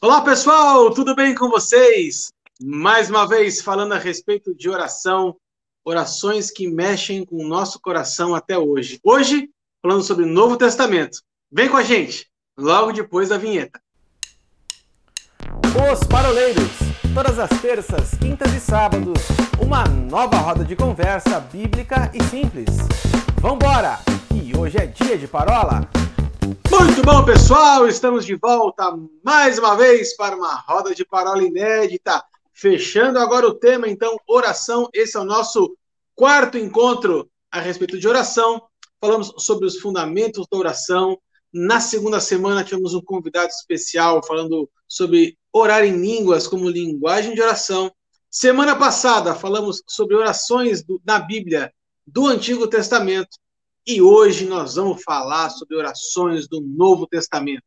Olá, pessoal, tudo bem com vocês? Mais uma vez falando a respeito de oração, orações que mexem com o nosso coração até hoje. Hoje, falando sobre o Novo Testamento. Vem com a gente, logo depois da vinheta. Os Paroleiros, todas as terças, quintas e sábados, uma nova roda de conversa bíblica e simples. Vambora, que hoje é dia de parola! Muito bom, pessoal! Estamos de volta mais uma vez para uma roda de parola inédita. Fechando agora o tema, então, oração. Esse é o nosso quarto encontro a respeito de oração. Falamos sobre os fundamentos da oração. Na segunda semana, tivemos um convidado especial falando sobre orar em línguas como linguagem de oração. Semana passada, falamos sobre orações do, na Bíblia do Antigo Testamento. E hoje nós vamos falar sobre orações do Novo Testamento.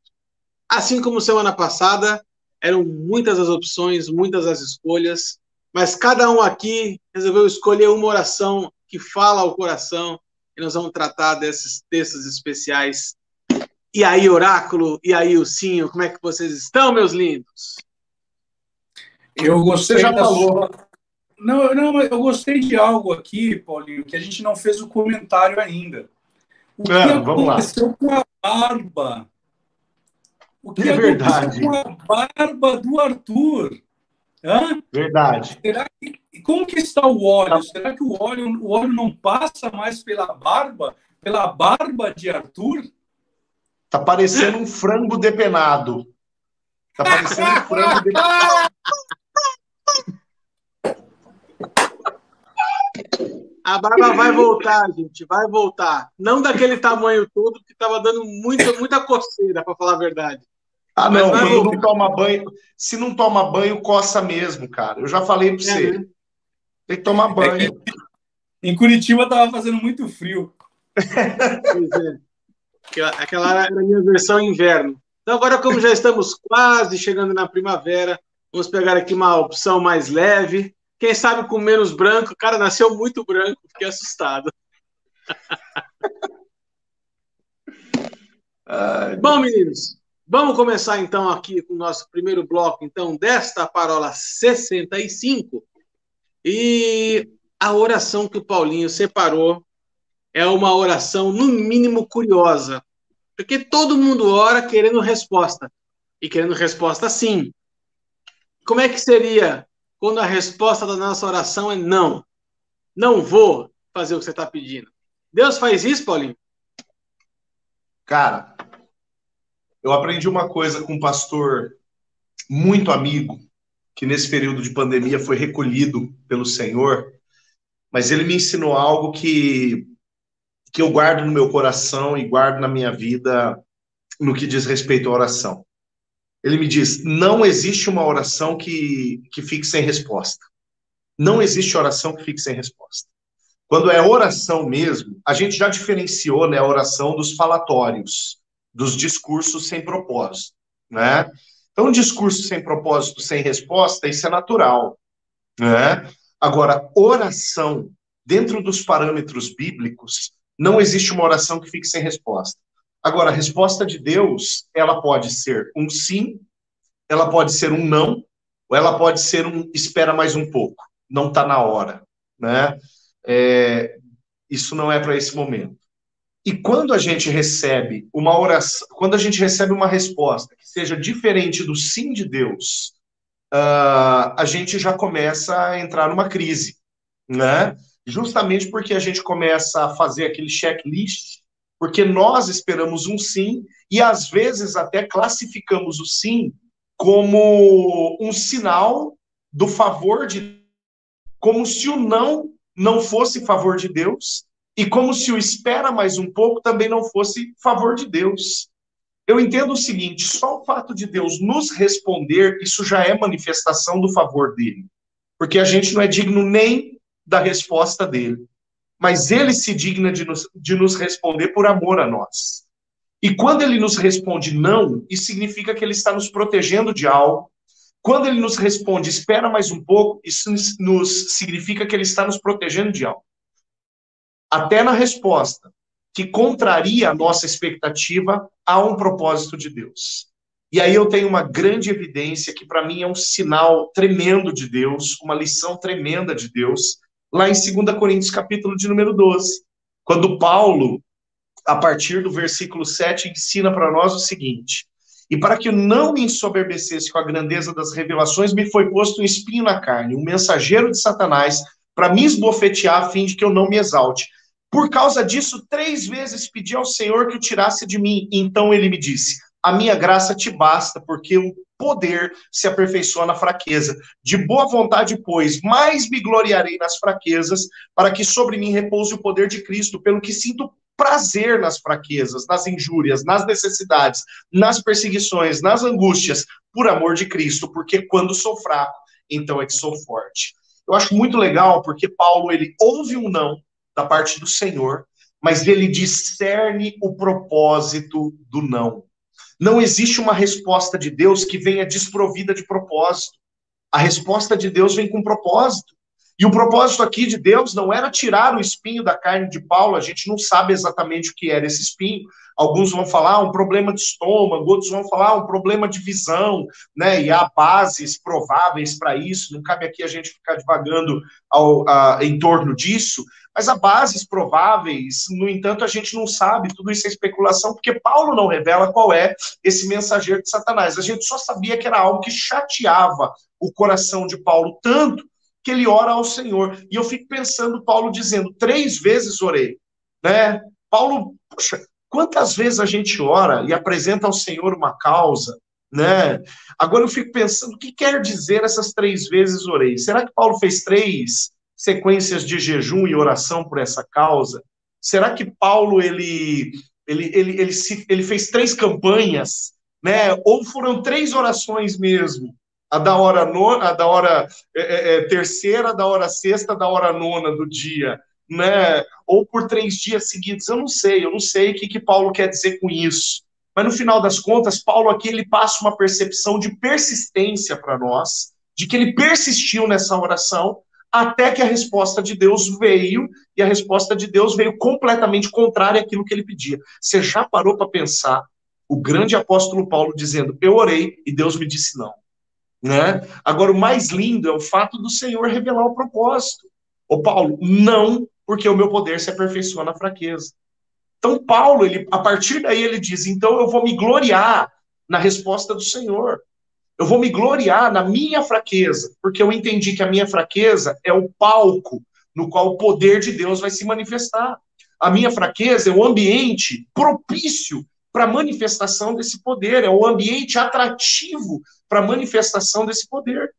Assim como semana passada, eram muitas as opções, muitas as escolhas, mas cada um aqui resolveu escolher uma oração que fala ao coração e nós vamos tratar desses textos especiais. E aí, oráculo, e aí, Ursinho, como é que vocês estão, meus lindos? Eu gostei. Você já falou. Sua... Não, não, eu gostei de algo aqui, Paulinho, que a gente não fez o comentário ainda. O que ah, aconteceu com a barba? O que é verdade. com a barba do Arthur? Hã? Verdade. Será que, como que está o óleo? Será que o óleo, o óleo não passa mais pela barba, pela barba de Arthur? Tá parecendo um frango depenado. Tá parecendo um frango depenado. A barba vai voltar, gente, vai voltar. Não daquele tamanho todo que estava dando muita, muita coceira, para falar a verdade. Ah, não, quando não toma banho, se não toma banho, coça mesmo, cara. Eu já falei para é, você. Né? Tem que tomar banho. É, em Curitiba tava fazendo muito frio. pois é. Aquela, aquela era a minha versão inverno. Então, agora, como já estamos quase chegando na primavera, vamos pegar aqui uma opção mais leve. Quem sabe com menos branco? O cara nasceu muito branco, fiquei assustado. Bom, meninos, vamos começar então aqui com o nosso primeiro bloco, então, desta parola 65. E a oração que o Paulinho separou é uma oração, no mínimo, curiosa. Porque todo mundo ora querendo resposta. E querendo resposta sim. Como é que seria quando a resposta da nossa oração é não. Não vou fazer o que você está pedindo. Deus faz isso, Paulinho? Cara, eu aprendi uma coisa com um pastor muito amigo, que nesse período de pandemia foi recolhido pelo Senhor, mas ele me ensinou algo que, que eu guardo no meu coração e guardo na minha vida no que diz respeito à oração ele me diz: não existe uma oração que, que fique sem resposta. Não existe oração que fique sem resposta. Quando é oração mesmo, a gente já diferenciou né, a oração dos falatórios, dos discursos sem propósito. Né? Então, um discurso sem propósito, sem resposta, isso é natural. Né? Agora, oração, dentro dos parâmetros bíblicos, não existe uma oração que fique sem resposta. Agora, a resposta de Deus, ela pode ser um sim, ela pode ser um não, ou ela pode ser um espera mais um pouco, não está na hora, né? É, isso não é para esse momento. E quando a gente recebe uma oração, quando a gente recebe uma resposta que seja diferente do sim de Deus, uh, a gente já começa a entrar numa crise, né? Justamente porque a gente começa a fazer aquele checklist porque nós esperamos um sim e às vezes até classificamos o sim como um sinal do favor de como se o não não fosse favor de Deus e como se o espera mais um pouco também não fosse favor de Deus. Eu entendo o seguinte, só o fato de Deus nos responder, isso já é manifestação do favor dele. Porque a gente não é digno nem da resposta dele mas ele se digna de nos, de nos responder por amor a nós. E quando ele nos responde não, isso significa que ele está nos protegendo de algo. Quando ele nos responde espera mais um pouco, isso nos significa que ele está nos protegendo de algo. Até na resposta que contraria a nossa expectativa, há um propósito de Deus. E aí eu tenho uma grande evidência que para mim é um sinal tremendo de Deus, uma lição tremenda de Deus, lá em 2 Coríntios capítulo de número 12, quando Paulo, a partir do versículo 7, ensina para nós o seguinte: E para que eu não me ensoberbecesse com a grandeza das revelações, me foi posto um espinho na carne, um mensageiro de Satanás, para me esbofetear a fim de que eu não me exalte. Por causa disso, três vezes pedi ao Senhor que o tirasse de mim. Então ele me disse: A minha graça te basta, porque o poder se aperfeiçoa na fraqueza. De boa vontade, pois, mais me gloriarei nas fraquezas, para que sobre mim repouse o poder de Cristo, pelo que sinto prazer nas fraquezas, nas injúrias, nas necessidades, nas perseguições, nas angústias, por amor de Cristo, porque quando sou fraco, então é que sou forte. Eu acho muito legal porque Paulo ele ouve um não da parte do Senhor, mas ele discerne o propósito do não. Não existe uma resposta de Deus que venha desprovida de propósito. A resposta de Deus vem com propósito. E o propósito aqui de Deus não era tirar o espinho da carne de Paulo, a gente não sabe exatamente o que era esse espinho. Alguns vão falar um problema de estômago, outros vão falar um problema de visão, né? E há bases prováveis para isso, não cabe aqui a gente ficar divagando ao, a, em torno disso, mas há bases prováveis, no entanto, a gente não sabe, tudo isso é especulação, porque Paulo não revela qual é esse mensageiro de Satanás. A gente só sabia que era algo que chateava o coração de Paulo tanto que ele ora ao Senhor. E eu fico pensando, Paulo dizendo, três vezes orei, né? Paulo, puxa, quantas vezes a gente ora e apresenta ao Senhor uma causa, né? Agora eu fico pensando, o que quer dizer essas três vezes orei? Será que Paulo fez três sequências de jejum e oração por essa causa? Será que Paulo ele ele, ele, ele, se, ele fez três campanhas, né? Ou foram três orações mesmo? A da hora nona, a da hora é, é, é, terceira, a da hora sexta, a da hora nona do dia, né? Ou por três dias seguidos, eu não sei, eu não sei o que, que Paulo quer dizer com isso. Mas no final das contas, Paulo aqui ele passa uma percepção de persistência para nós, de que ele persistiu nessa oração até que a resposta de Deus veio, e a resposta de Deus veio completamente contrária àquilo que ele pedia. Você já parou para pensar o grande apóstolo Paulo dizendo: Eu orei e Deus me disse não. Né? Agora, o mais lindo é o fato do Senhor revelar o propósito. Ô Paulo, não, porque o meu poder se aperfeiçoa na fraqueza. Então, Paulo, ele, a partir daí, ele diz: então eu vou me gloriar na resposta do Senhor. Eu vou me gloriar na minha fraqueza, porque eu entendi que a minha fraqueza é o palco no qual o poder de Deus vai se manifestar. A minha fraqueza é o ambiente propício para a manifestação desse poder, é o ambiente atrativo para a manifestação desse poder.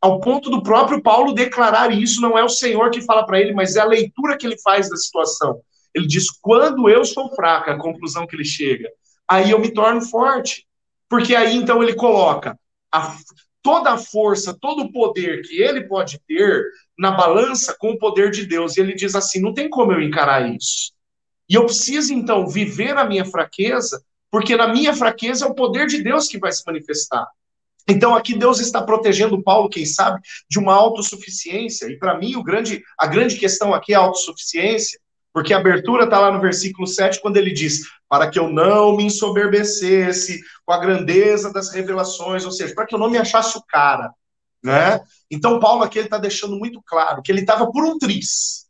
Ao ponto do próprio Paulo declarar isso, não é o Senhor que fala para ele, mas é a leitura que ele faz da situação. Ele diz: quando eu sou fraca, a conclusão que ele chega, aí eu me torno forte. Porque aí então ele coloca a, toda a força, todo o poder que ele pode ter na balança com o poder de Deus. E ele diz assim: não tem como eu encarar isso. E eu preciso, então, viver a minha fraqueza, porque na minha fraqueza é o poder de Deus que vai se manifestar. Então, aqui Deus está protegendo Paulo, quem sabe, de uma autossuficiência. E para mim, o grande, a grande questão aqui é a autossuficiência, porque a abertura está lá no versículo 7, quando ele diz: Para que eu não me ensoberbecesse com a grandeza das revelações, ou seja, para que eu não me achasse o cara. Né? Então, Paulo aqui está deixando muito claro que ele estava por um tris.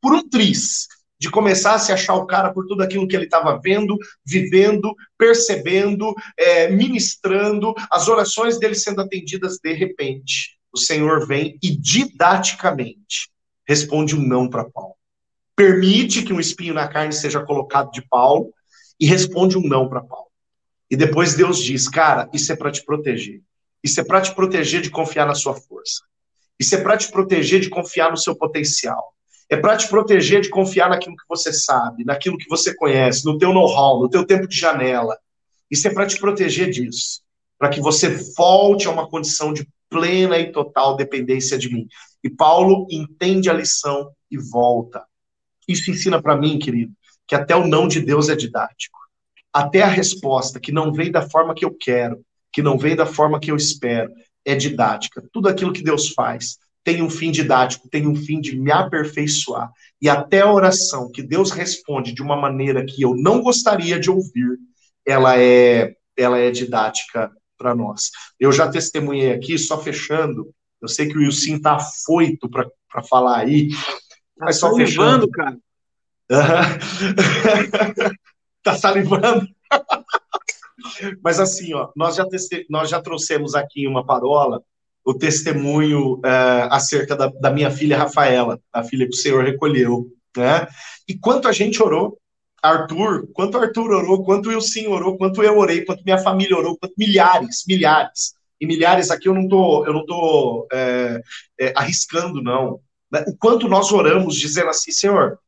Por um tris de começar a se achar o cara por tudo aquilo que ele estava vendo, vivendo, percebendo, é, ministrando, as orações dele sendo atendidas de repente. O Senhor vem e didaticamente responde um não para Paulo. Permite que um espinho na carne seja colocado de Paulo e responde um não para Paulo. E depois Deus diz: Cara, isso é para te proteger. Isso é para te proteger de confiar na sua força. Isso é para te proteger de confiar no seu potencial. É para te proteger de confiar naquilo que você sabe, naquilo que você conhece, no teu know-how, no teu tempo de janela. Isso é para te proteger disso, para que você volte a uma condição de plena e total dependência de mim. E Paulo entende a lição e volta. Isso ensina para mim, querido, que até o não de Deus é didático. Até a resposta que não vem da forma que eu quero, que não vem da forma que eu espero, é didática. Tudo aquilo que Deus faz tem um fim didático, tem um fim de me aperfeiçoar. E até a oração que Deus responde de uma maneira que eu não gostaria de ouvir, ela é ela é didática para nós. Eu já testemunhei aqui, só fechando, eu sei que o Wilson está afoito para falar aí, tá mas só fechando. cara. tá salivando. mas assim, ó, nós já, nós já trouxemos aqui uma parola o testemunho é, acerca da, da, minha filha Rafaela, a filha que o Senhor recolheu, né? E quanto a gente orou, Arthur, quanto Arthur orou, quanto eu sim orou, quanto eu orei, quanto minha família orou, quanto milhares, milhares. E milhares aqui eu não tô, eu não tô é, é, arriscando, não. Né? O quanto nós oramos dizendo assim, Senhor,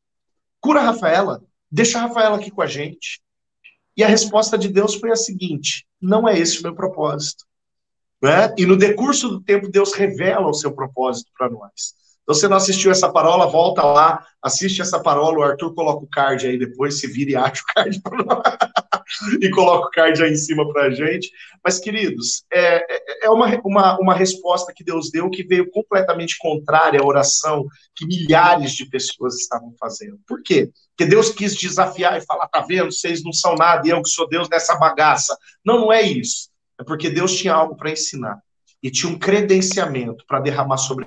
cura a Rafaela, deixa a Rafaela aqui com a gente. E a resposta de Deus foi a seguinte: não é esse o meu propósito. Né? E no decurso do tempo, Deus revela o seu propósito para nós. Então, se você não assistiu essa parola, volta lá, assiste essa parola, o Arthur coloca o card aí depois, se vira e acha o card e coloca o card aí em cima para a gente. Mas, queridos, é, é, é uma, uma, uma resposta que Deus deu que veio completamente contrária à oração que milhares de pessoas estavam fazendo. Por quê? Porque Deus quis desafiar e falar, tá vendo, vocês não são nada e eu que sou Deus nessa bagaça. Não, não é isso. É porque Deus tinha algo para ensinar e tinha um credenciamento para derramar sobre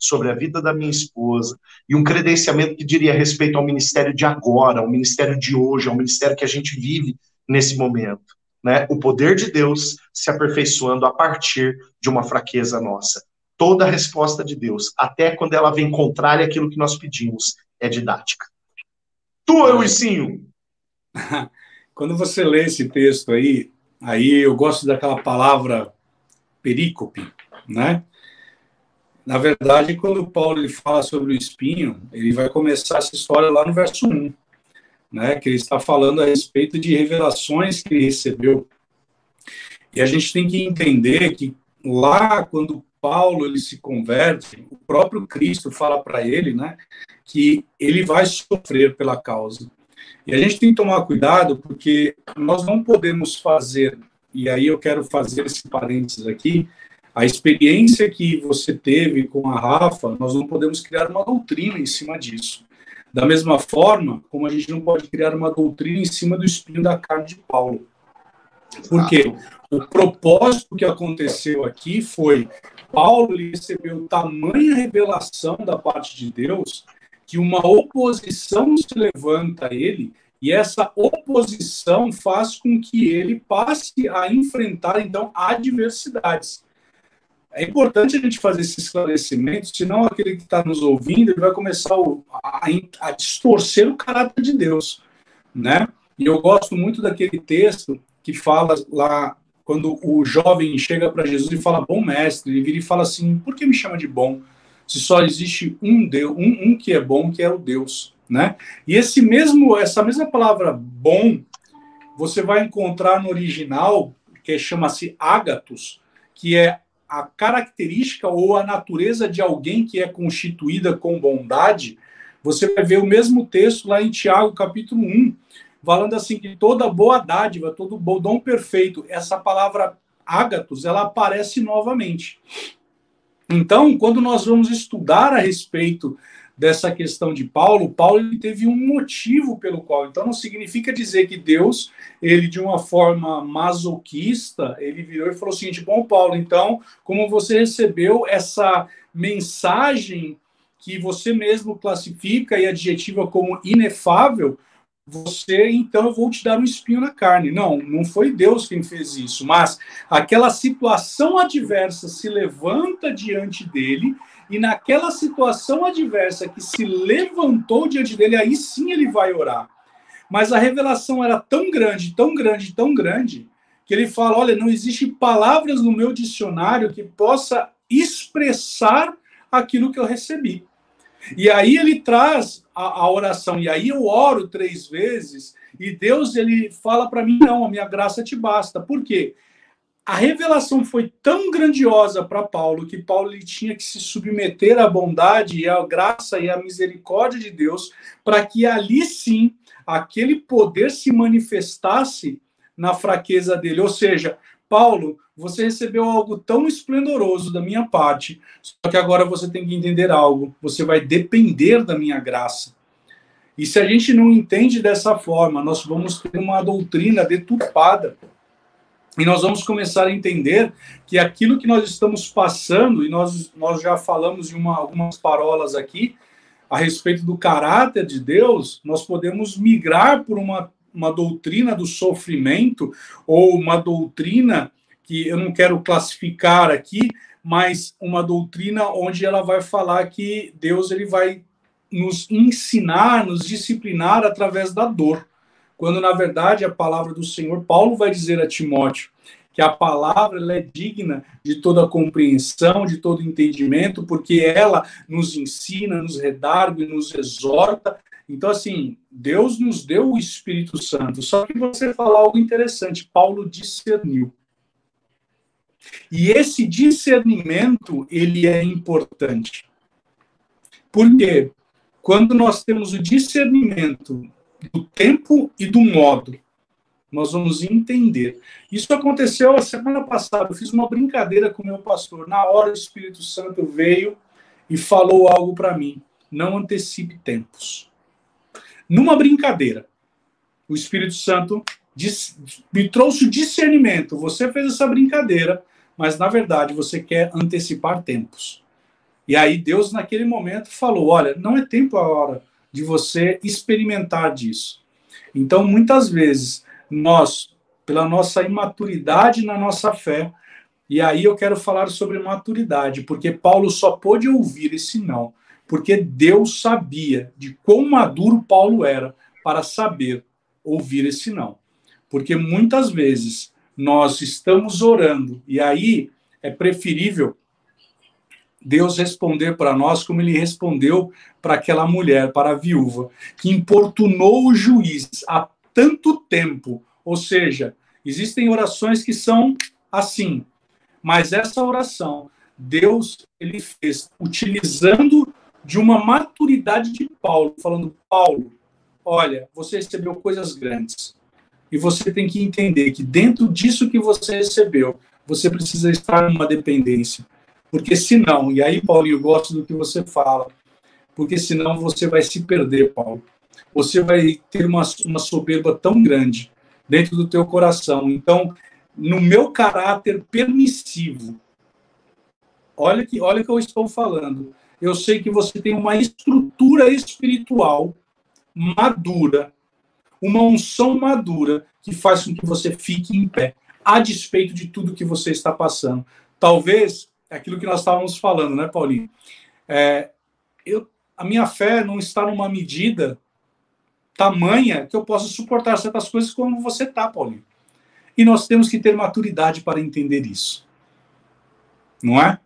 sobre a vida da minha esposa, e um credenciamento que diria respeito ao ministério de agora, ao ministério de hoje, ao ministério que a gente vive nesse momento. Né? O poder de Deus se aperfeiçoando a partir de uma fraqueza nossa. Toda a resposta de Deus, até quando ela vem contrária àquilo que nós pedimos, é didática. Tu, Euicinho! Quando você lê esse texto aí, aí eu gosto daquela palavra perícope, né? Na verdade, quando Paulo ele fala sobre o espinho, ele vai começar essa história lá no verso 1, né, que ele está falando a respeito de revelações que ele recebeu. E a gente tem que entender que lá, quando Paulo ele se converte, o próprio Cristo fala para ele, né, que ele vai sofrer pela causa. E a gente tem que tomar cuidado porque nós não podemos fazer, e aí eu quero fazer esse parênteses aqui, a experiência que você teve com a Rafa, nós não podemos criar uma doutrina em cima disso. Da mesma forma, como a gente não pode criar uma doutrina em cima do espinho da carne de Paulo. Por quê? O propósito que aconteceu aqui foi Paulo recebeu tamanha revelação da parte de Deus que uma oposição se levanta a ele e essa oposição faz com que ele passe a enfrentar então adversidades. É importante a gente fazer esse esclarecimento, senão aquele que está nos ouvindo ele vai começar a, a, distorcer o caráter de Deus, né? E eu gosto muito daquele texto que fala lá quando o jovem chega para Jesus e fala bom mestre, ele vira e fala assim: por que me chama de bom? Se só existe um Deus, um, um que é bom, que é o Deus, né? E esse mesmo, essa mesma palavra bom, você vai encontrar no original que chama-se ágatos, que é a característica ou a natureza de alguém que é constituída com bondade, você vai ver o mesmo texto lá em Tiago, capítulo 1, falando assim que toda boa dádiva, todo bom dom perfeito, essa palavra ágatos, ela aparece novamente. Então, quando nós vamos estudar a respeito dessa questão de Paulo, Paulo teve um motivo pelo qual. Então não significa dizer que Deus, ele de uma forma masoquista, ele virou e falou o seguinte: "Bom, Paulo, então, como você recebeu essa mensagem que você mesmo classifica e adjetiva como inefável, você então eu vou te dar um espinho na carne. Não, não foi Deus quem fez isso, mas aquela situação adversa se levanta diante dele e naquela situação adversa que se levantou diante dele, aí sim ele vai orar. Mas a revelação era tão grande, tão grande, tão grande, que ele fala: olha, não existe palavras no meu dicionário que possa expressar aquilo que eu recebi. E aí ele traz a, a oração, e aí eu oro três vezes, e Deus ele fala para mim: não, a minha graça te basta. Por quê? a revelação foi tão grandiosa para Paulo que Paulo ele tinha que se submeter à bondade e à graça e à misericórdia de Deus para que ali sim aquele poder se manifestasse na fraqueza dele. Ou seja, Paulo, você recebeu algo tão esplendoroso da minha parte, só que agora você tem que entender algo. Você vai depender da minha graça. E se a gente não entende dessa forma, nós vamos ter uma doutrina deturpada E nós vamos começar a entender que aquilo que nós estamos passando, e nós, nós já falamos em uma, algumas parolas aqui, a respeito do caráter de Deus, nós podemos migrar por uma, uma doutrina do sofrimento, ou uma doutrina que eu não quero classificar aqui, mas uma doutrina onde ela vai falar que Deus ele vai nos ensinar, nos disciplinar através da dor. Quando na verdade a palavra do Senhor, Paulo vai dizer a Timóteo que a palavra é digna de toda compreensão, de todo entendimento, porque ela nos ensina, nos redarga e nos exorta. Então, assim, Deus nos deu o Espírito Santo. Só que você fala algo interessante, Paulo discerniu. E esse discernimento, ele é importante. Por quê? Quando nós temos o discernimento do tempo e do modo, nós vamos entender. Isso aconteceu a semana passada. Eu fiz uma brincadeira com o meu pastor. Na hora, o Espírito Santo veio e falou algo para mim. Não antecipe tempos. Numa brincadeira, o Espírito Santo me trouxe o discernimento. Você fez essa brincadeira, mas na verdade você quer antecipar tempos. E aí Deus, naquele momento, falou: olha, não é tempo a hora de você experimentar disso. Então, muitas vezes, nós, pela nossa imaturidade na nossa fé, e aí eu quero falar sobre maturidade, porque Paulo só pôde ouvir esse não, porque Deus sabia de quão maduro Paulo era para saber ouvir esse não. Porque muitas vezes nós estamos orando, e aí é preferível Deus responder para nós como ele respondeu para aquela mulher, para a viúva, que importunou o juiz há tanto tempo. Ou seja, existem orações que são assim, mas essa oração Deus ele fez utilizando de uma maturidade de Paulo, falando: Paulo, olha, você recebeu coisas grandes. E você tem que entender que dentro disso que você recebeu, você precisa estar numa dependência. Porque senão, e aí, Paulinho, eu gosto do que você fala, porque senão você vai se perder, Paulo. Você vai ter uma, uma soberba tão grande dentro do teu coração. Então, no meu caráter permissivo, olha que, olha que eu estou falando. Eu sei que você tem uma estrutura espiritual madura, uma unção madura que faz com que você fique em pé, a despeito de tudo que você está passando. Talvez é aquilo que nós estávamos falando, né, Paulinho? É, eu, a minha fé não está numa medida tamanha que eu possa suportar certas coisas como você está, Paulinho. E nós temos que ter maturidade para entender isso. Não é?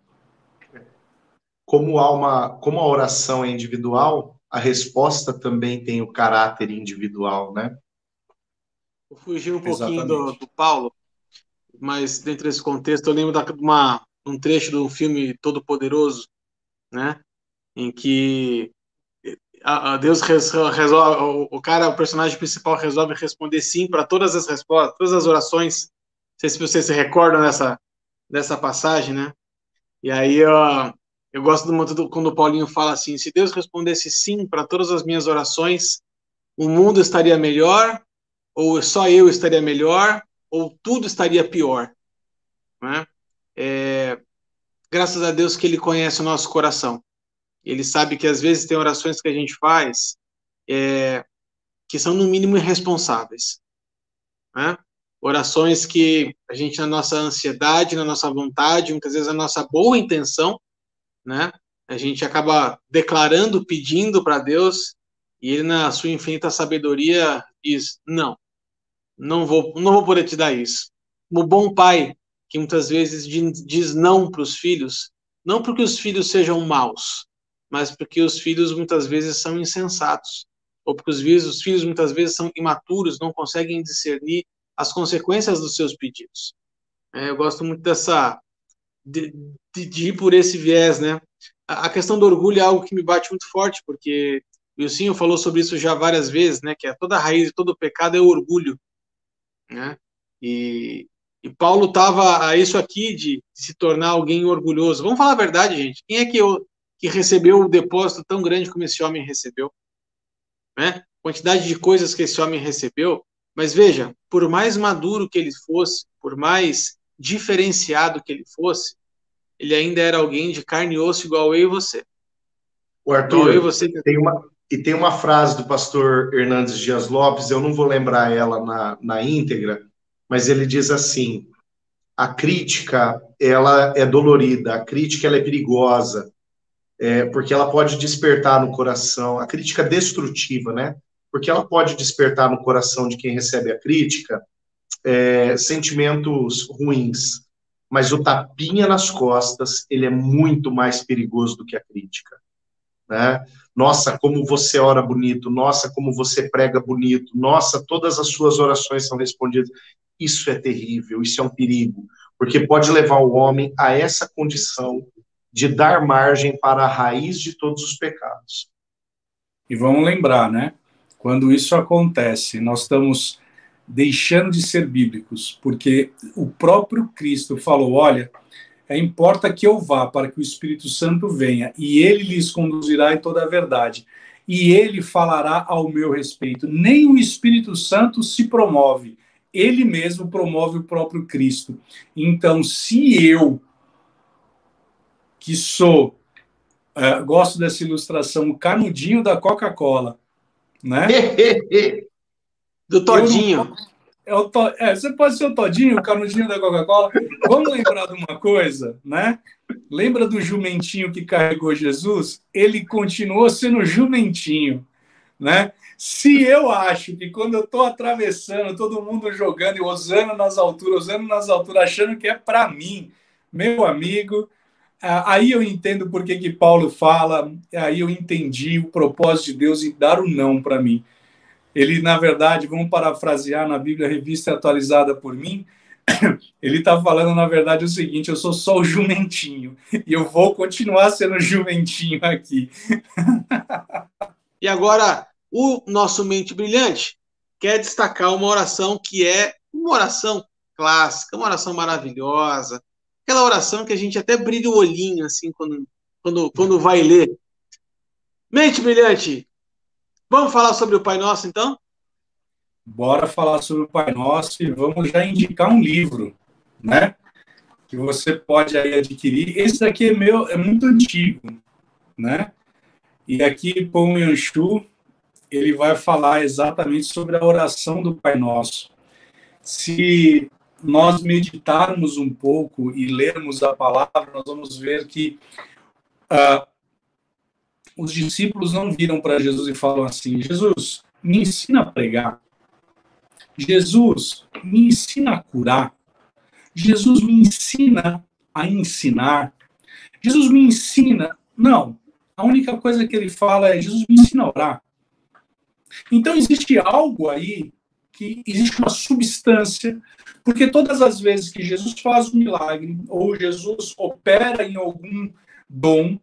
Como, há uma, como a oração é individual, a resposta também tem o caráter individual, né? Vou fugir um pouquinho do, do, Paulo, mas dentro desse contexto eu lembro de uma, um trecho do filme Todo Poderoso, né? Em que a, a Deus resolve, o, cara, o personagem principal resolve responder sim para todas as respostas, todas as orações. Não sei se vocês se recordam dessa, dessa passagem, né? E aí eu, eu gosto muito do, quando o Paulinho fala assim: se Deus respondesse sim para todas as minhas orações, o mundo estaria melhor, ou só eu estaria melhor, ou tudo estaria pior. Né? é, graças a Deus que Ele conhece o nosso coração. Ele sabe que às vezes tem orações que a gente faz é, que são no mínimo irresponsáveis. Né? Orações que a gente, na nossa ansiedade, na nossa vontade, muitas vezes na nossa boa intenção, né? a gente acaba declarando, pedindo para Deus, e Ele, na sua infinita sabedoria, diz: Não, não vou, não vou poder te dar isso. Como bom pai, que muitas vezes diz não para os filhos, não porque os filhos sejam maus, mas porque os filhos muitas vezes são insensatos, ou porque os filhos, os filhos muitas vezes são imaturos, não conseguem discernir as consequências dos seus pedidos. É, eu gosto muito dessa de, de, de, ir por esse viés, né? A, a, questão do orgulho é algo que me bate muito forte, porque o Wilson falou sobre isso já várias vezes, né? Que é toda a raiz de todo pecado é o orgulho, né? E, e Paulo estava a isso aqui de, se tornar alguém orgulhoso. Vamos falar a verdade, gente. Quem é que, eu, que recebeu o depósito tão grande como esse homem recebeu? Né? Quantidade de coisas que esse homem recebeu. Mas veja, por mais maduro que ele fosse, por mais diferenciado que ele fosse, ele ainda era alguém de carne e osso igual eu e você. O Arthur, eu e você... tem uma, e tem uma frase do pastor Hernandes Dias Lopes, eu não vou lembrar ela na, na íntegra, mas ele diz assim: a crítica ela é dolorida, a crítica ela é perigosa, é, porque ela pode despertar no coração, a crítica destrutiva, né? Porque ela pode despertar no coração de quem recebe a crítica é, sentimentos ruins, mas o tapinha nas costas ele é muito mais perigoso do que a crítica, né? Nossa, como você ora bonito, nossa, como você prega bonito, nossa, todas as suas orações são respondidas. Isso é terrível, isso é um perigo, porque pode levar o homem a essa condição de dar margem para a raiz de todos os pecados. E vamos lembrar, né? Quando isso acontece, nós estamos deixando de ser bíblicos, porque o próprio Cristo falou: olha, é importa que eu vá para que o Espírito Santo venha e ele lhes conduzirá em toda a verdade. E ele falará ao meu respeito. Nem o Espírito Santo se promove, ele mesmo promove o próprio Cristo. Então, se eu, que sou, uh, gosto dessa ilustração, o canudinho da Coca-Cola, né? Do Todinho. É o to... é, você pode ser o Todinho, o canudinho da Coca-Cola. Vamos lembrar de uma coisa, né? Lembra do jumentinho que carregou Jesus? Ele continuou sendo jumentinho, né? Se eu acho que quando eu estou atravessando, todo mundo jogando e usando nas alturas, usando nas alturas, achando que é para mim, meu amigo, aí eu entendo por que, que Paulo fala, aí eu entendi o propósito de Deus em dar o não para mim. Ele, na verdade, vamos parafrasear na Bíblia Revista Atualizada por mim, ele está falando, na verdade, o seguinte: eu sou só o jumentinho e eu vou continuar sendo jumentinho aqui. e agora, o nosso mente brilhante quer destacar uma oração que é uma oração clássica, uma oração maravilhosa, aquela oração que a gente até brilha o olhinho assim quando, quando, quando vai ler. Mente brilhante, Vamos falar sobre o Pai Nosso, então? Bora falar sobre o Pai Nosso e vamos já indicar um livro, né? Que você pode aí adquirir. Esse daqui é meu, é muito antigo, né? E aqui, Pão Yanchu, ele vai falar exatamente sobre a oração do Pai Nosso. Se nós meditarmos um pouco e lermos a palavra, nós vamos ver que uh, os discípulos não viram para Jesus e falam assim: Jesus, me ensina a pregar. Jesus, me ensina a curar. Jesus, me ensina a ensinar. Jesus, me ensina. Não. A única coisa que ele fala é: Jesus, me ensina a orar. Então, existe algo aí que existe uma substância, porque todas as vezes que Jesus faz um milagre ou Jesus opera em algum dom,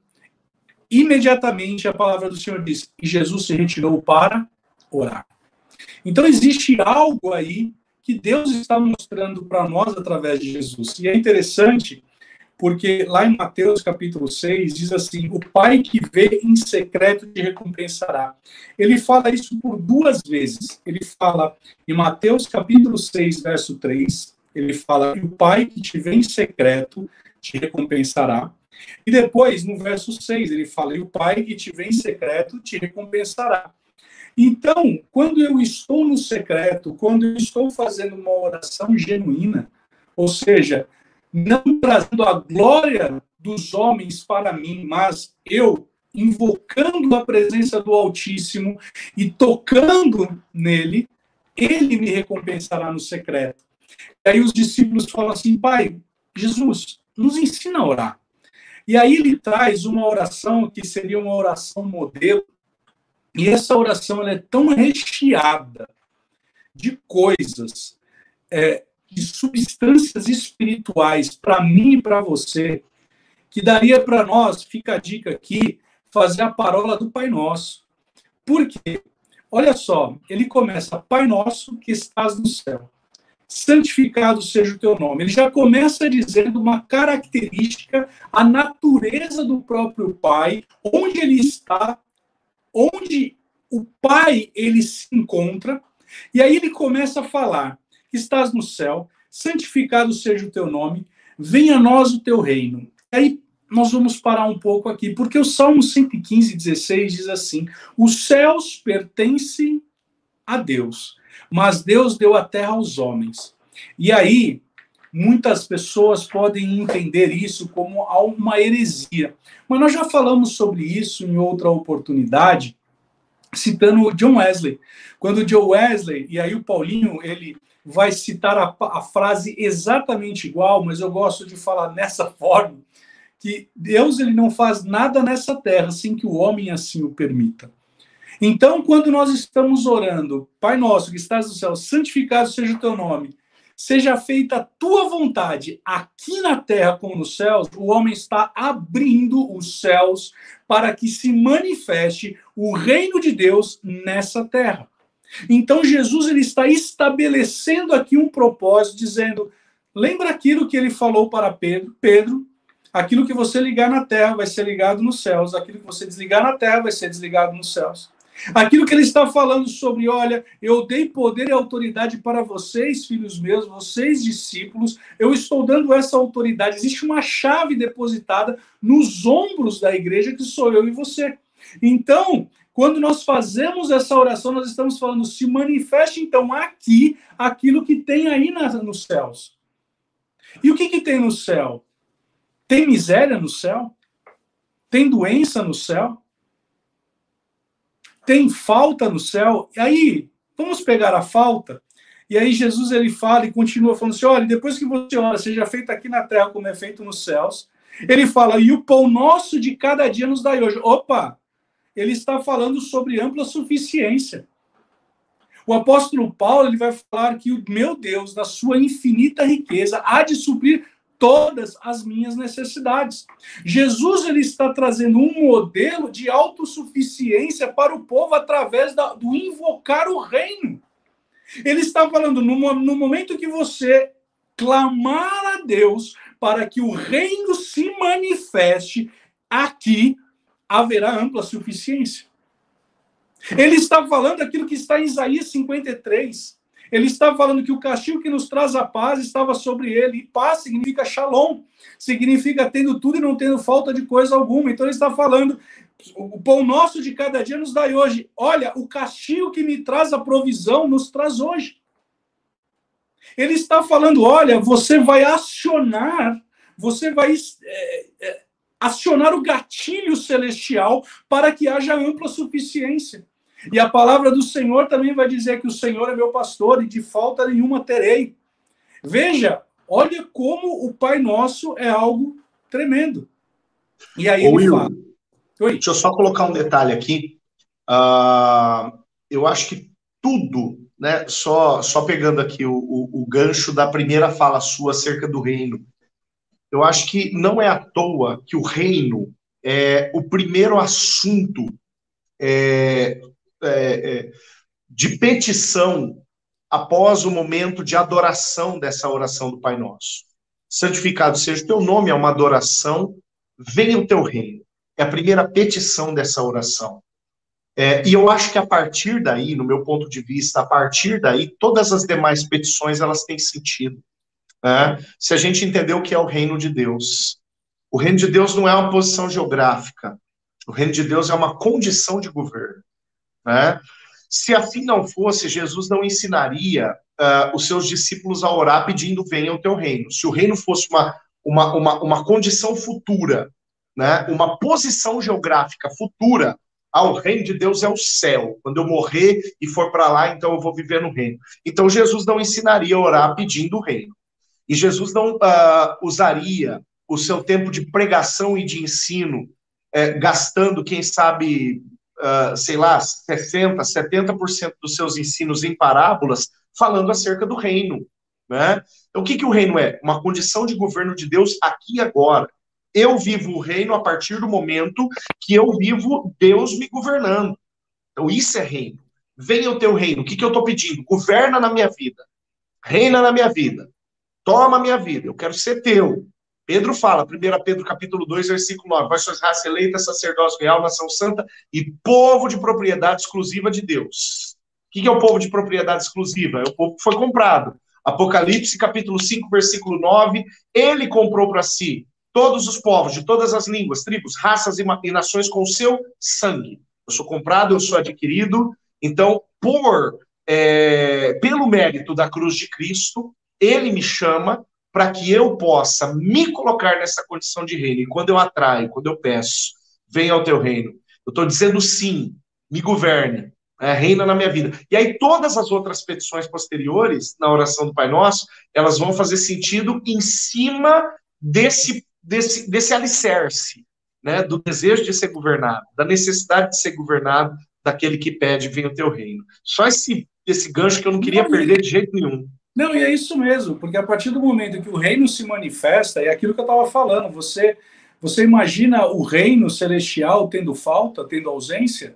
imediatamente a palavra do Senhor diz: e Jesus se retirou para orar. Então existe algo aí que Deus está mostrando para nós através de Jesus. E é interessante porque lá em Mateus capítulo 6 diz assim: "O pai que vê em secreto te recompensará". Ele fala isso por duas vezes. Ele fala em Mateus capítulo 6, verso 3, ele fala: "O pai que te vê em secreto te recompensará". E depois, no verso 6, ele fala: E o Pai que te vem em secreto te recompensará. Então, quando eu estou no secreto, quando eu estou fazendo uma oração genuína, ou seja, não trazendo a glória dos homens para mim, mas eu invocando a presença do Altíssimo e tocando nele, ele me recompensará no secreto. E aí os discípulos falam assim: Pai, Jesus, nos ensina a orar. E aí ele traz uma oração que seria uma oração modelo, e essa oração é tão recheada de coisas, é, de substâncias espirituais para mim e para você, que daria para nós, fica a dica aqui, fazer a parola do Pai Nosso. Por quê? Olha só, ele começa, Pai Nosso que estás no céu santificado seja o teu nome. Ele já começa dizendo uma característica, a natureza do próprio Pai, onde ele está, onde o Pai ele se encontra, E aí ele começa a falar: estás no céu, santificado seja o teu nome, venha a nós o teu reino. E aí nós vamos parar um pouco aqui, porque o Salmo 115, 16 diz assim: os céus pertencem a Deus, mas Deus deu a terra aos homens. E aí, muitas pessoas podem entender isso como uma heresia. Mas nós já falamos sobre isso em outra oportunidade, citando John Wesley. Quando John Wesley, e aí o Paulinho, ele vai citar a, a frase exatamente igual, mas eu gosto de falar nessa forma, que Deus ele não faz nada nessa terra sem que o homem assim o permita. Então, quando nós estamos orando, Pai nosso que estás no céu, santificado seja o teu nome, seja feita a tua vontade, aqui na terra como nos céus, o homem está abrindo os céus para que se manifeste o reino de Deus nessa terra. Então Jesus ele está estabelecendo aqui um propósito, dizendo: lembra aquilo que ele falou para Pedro, Pedro, aquilo que você ligar na terra vai ser ligado nos céus, aquilo que você desligar na terra vai ser desligado nos céus. Aquilo que ele está falando sobre, olha, eu dei poder e autoridade para vocês, filhos meus, vocês discípulos, eu estou dando essa autoridade. Existe uma chave depositada nos ombros da igreja que sou eu e você. Então, quando nós fazemos essa oração, nós estamos falando, se manifeste então aqui aquilo que tem aí nos céus. E o que, que tem no céu? Tem miséria no céu? Tem doença no céu? Tem falta no céu. E aí, vamos pegar a falta. E aí Jesus ele fala e continua falando assim: olha, depois que você ora, seja feito aqui na terra como é feito nos céus. Ele fala, e o pão nosso de cada dia nos dai hoje. Opa! Ele está falando sobre ampla suficiência. O apóstolo Paulo ele vai falar que o meu Deus, na sua infinita riqueza, há de suprir todas as minhas necessidades. Jesus ele está trazendo um modelo de autossuficiência para o povo através da, do invocar o reino. Ele está falando no, no momento que você clamar a Deus para que o reino se manifeste, aqui haverá ampla suficiência. Ele está falando aquilo que está em Isaías 53. Ele está falando que o castigo que nos traz a paz estava sobre ele. E paz significa shalom, significa tendo tudo e não tendo falta de coisa alguma. Então ele está falando, o pão nosso de cada dia nos dai hoje. Olha, o castigo que me traz a provisão nos traz hoje. Ele está falando, olha, você vai acionar, você vai é, é, acionar o gatilho celestial para que haja ampla suficiência. E a palavra do Senhor também vai dizer que o Senhor é meu pastor e de falta nenhuma terei. Veja, olha como o Pai Nosso é algo tremendo. E aí Ô, ele Will, fala. Oi. Deixa eu só colocar um detalhe aqui. Uh, eu acho que tudo, né? Só, só pegando aqui o, o, o gancho da primeira fala sua acerca do reino. Eu acho que não é à toa que o reino é o primeiro assunto é, é, de petição após o momento de adoração dessa oração do Pai Nosso. Santificado seja o teu nome, é uma adoração, venha o teu reino. É a primeira petição dessa oração. É, e eu acho que a partir daí, no meu ponto de vista, a partir daí, todas as demais petições elas têm sentido. Né? Se a gente entender o que é o reino de Deus, o reino de Deus não é uma posição geográfica. O reino de Deus é uma condição de governo. Né? Se assim não fosse, Jesus não ensinaria uh, os seus discípulos a orar pedindo venha o teu reino. Se o reino fosse uma, uma, uma, uma condição futura, né? uma posição geográfica futura, ah, o reino de Deus é o céu. Quando eu morrer e for para lá, então eu vou viver no reino. Então Jesus não ensinaria a orar pedindo o reino. E Jesus não uh, usaria o seu tempo de pregação e de ensino, eh, gastando, quem sabe, uh, sei lá, 60%, 70% dos seus ensinos em parábolas falando acerca do reino. Né? Então, o que, que o reino é? Uma condição de governo de Deus aqui e agora. Eu vivo o reino a partir do momento que eu vivo Deus me governando. Então, isso é reino. Venha o teu reino. O que, que eu estou pedindo? Governa na minha vida. Reina na minha vida. Toma a minha vida. Eu quero ser teu. Pedro fala, 1 Pedro capítulo 2, versículo 9, vós sois raça eleita, sacerdócio real, nação santa e povo de propriedade exclusiva de Deus. que, que é o povo de propriedade exclusiva? É o povo que foi comprado. Apocalipse, capítulo 5, versículo 9. Ele comprou para si todos os povos, de todas as línguas, tribos, raças e nações com o seu sangue. Eu sou comprado, eu sou adquirido. Então, por é, pelo mérito da cruz de Cristo, ele me chama para que eu possa me colocar nessa condição de reino. E quando eu atraio, quando eu peço, venha ao teu reino. Eu estou dizendo sim, me governe, é, reina na minha vida. E aí todas as outras petições posteriores na oração do Pai Nosso, elas vão fazer sentido em cima desse desse, desse alicerce, né, do desejo de ser governado, da necessidade de ser governado daquele que pede venha o teu reino. Só esse esse gancho que eu não queria perder de jeito nenhum. Não, e é isso mesmo, porque a partir do momento que o reino se manifesta, é aquilo que eu estava falando, você você imagina o reino celestial tendo falta, tendo ausência?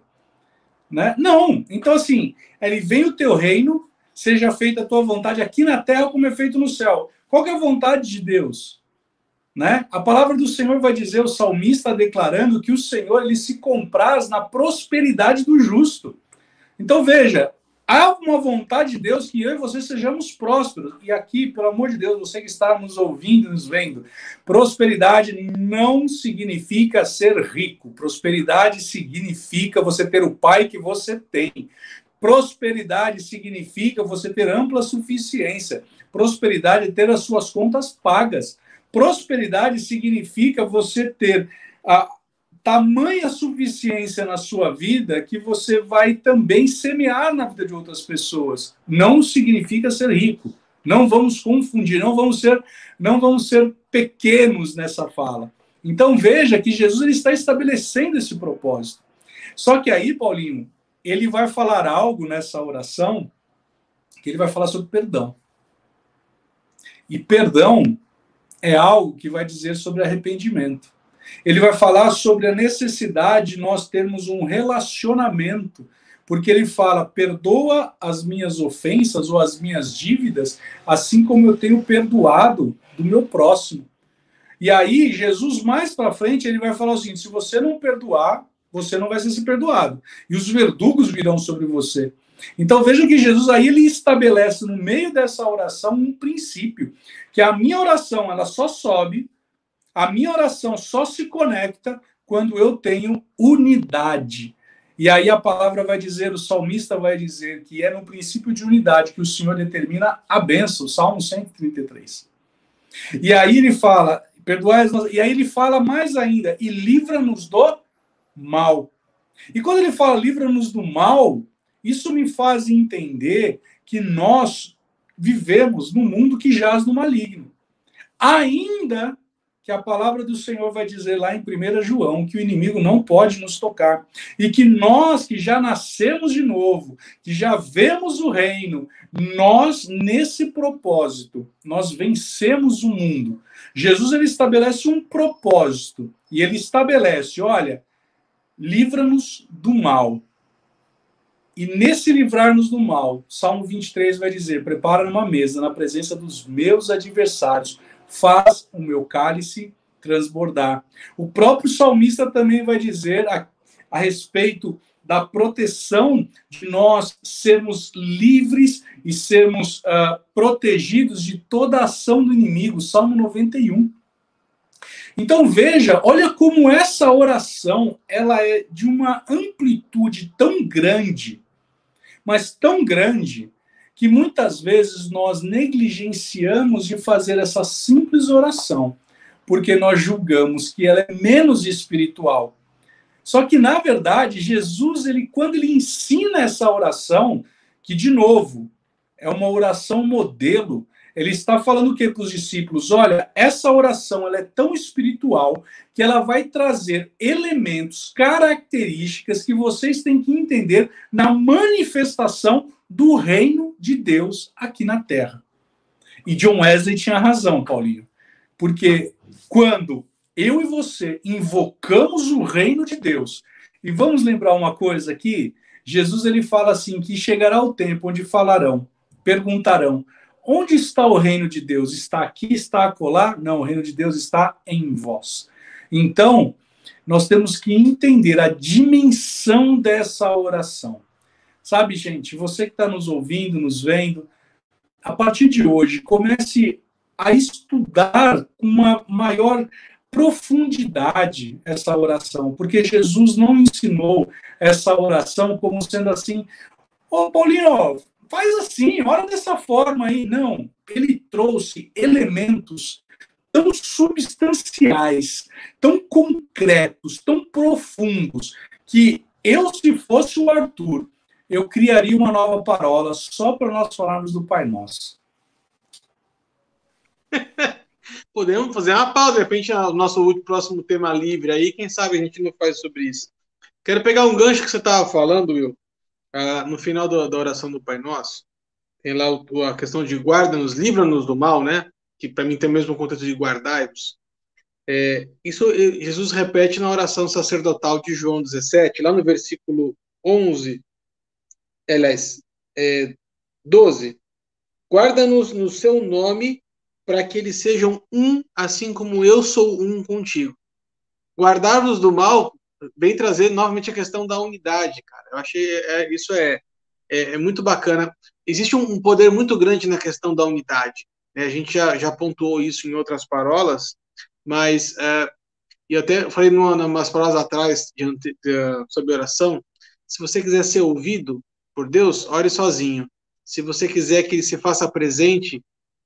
Né? Não. Então, assim, ele vem o teu reino, seja feita a tua vontade aqui na terra como é feito no céu. Qual é a vontade de Deus? Né? A palavra do Senhor vai dizer, o salmista declarando que o Senhor ele se compraz na prosperidade do justo. Então, veja, Há uma vontade de Deus que eu e você sejamos prósperos. E aqui, pelo amor de Deus, você que está nos ouvindo, nos vendo, prosperidade não significa ser rico. Prosperidade significa você ter o pai que você tem. Prosperidade significa você ter ampla suficiência. Prosperidade é ter as suas contas pagas. Prosperidade significa você ter a, tamanha suficiência na sua vida que você vai também semear na vida de outras pessoas. Não significa ser rico. Não vamos confundir, não vamos ser, não vamos ser pequenos nessa fala. Então veja que Jesus ele está estabelecendo esse propósito. Só que aí, Paulinho, ele vai falar algo nessa oração que ele vai falar sobre perdão. E perdão é algo que vai dizer sobre arrependimento. Ele vai falar sobre a necessidade de nós termos um relacionamento, porque ele fala: perdoa as minhas ofensas ou as minhas dívidas, assim como eu tenho perdoado do meu próximo. E aí, Jesus, mais para frente, ele vai falar o seguinte: se você não perdoar, você não vai ser perdoado. E os verdugos virão sobre você. Então veja que Jesus aí ele estabelece no meio dessa oração um princípio, que a minha oração ela só sobe a minha oração só se conecta quando eu tenho unidade. E aí a palavra vai dizer, o salmista vai dizer que é no princípio de unidade que o Senhor determina a bênção, Salmo 133. E aí ele fala, perdoai e aí ele fala mais ainda, e livra-nos do mal. E quando ele fala livra-nos do mal, isso me faz entender que nós vivemos num mundo que jaz no maligno. Ainda que a palavra do Senhor vai dizer lá em 1 João que o inimigo não pode nos tocar. E que nós que já nascemos de novo, que já vemos o reino, nós, nesse propósito, nós vencemos o mundo. Jesus ele estabelece um propósito. E ele estabelece: olha, livra-nos do mal. E nesse livrar-nos do mal, Salmo 23 vai dizer: prepara uma mesa na presença dos meus adversários faz o meu cálice transbordar. O próprio salmista também vai dizer a, a respeito da proteção de nós sermos livres e sermos uh, protegidos de toda ação do inimigo. Salmo 91. Então veja, olha como essa oração ela é de uma amplitude tão grande, mas tão grande que muitas vezes nós negligenciamos de fazer essa simples oração, porque nós julgamos que ela é menos espiritual. Só que na verdade, Jesus, ele quando ele ensina essa oração, que de novo, é uma oração modelo, ele está falando o que para os discípulos? Olha, essa oração ela é tão espiritual que ela vai trazer elementos, características que vocês têm que entender na manifestação do reino de Deus aqui na terra. E John Wesley tinha razão, Paulinho, porque quando eu e você invocamos o reino de Deus, e vamos lembrar uma coisa aqui, Jesus ele fala assim que chegará o tempo onde falarão, perguntarão: onde está o reino de Deus? Está aqui, está acolá? Não, o reino de Deus está em vós. Então, nós temos que entender a dimensão dessa oração. Sabe, gente, você que está nos ouvindo, nos vendo, a partir de hoje, comece a estudar com uma maior profundidade essa oração, porque Jesus não ensinou essa oração como sendo assim, ô oh, Paulinho, faz assim, ora dessa forma aí. Não, ele trouxe elementos tão substanciais, tão concretos, tão profundos, que eu, se fosse o Arthur, eu criaria uma nova parola só para nós falarmos do Pai Nosso. Podemos fazer uma pausa, de repente, o nosso próximo tema livre aí, quem sabe a gente não faz sobre isso. Quero pegar um gancho que você estava falando, Will, uh, no final do, da oração do Pai Nosso. Tem lá a questão de guarda-nos, livra-nos do mal, né? Que para mim tem o mesmo contexto de guardai-vos. É, isso Jesus repete na oração sacerdotal de João 17, lá no versículo 11 aliás, é, 12. Guarda-nos no seu nome para que eles sejam um, assim como eu sou um contigo. Guardar-nos do mal vem trazer novamente a questão da unidade, cara. Eu achei é, isso é, é, é, muito bacana. Existe um, um, poder muito grande na questão da unidade. Né? A gente já, já pontuou isso em outras parolas, mas é, e até falei em umas palavras atrás de, de, sobre oração. Se você quiser ser ouvido, por Deus, ore sozinho. Se você quiser que ele se faça presente,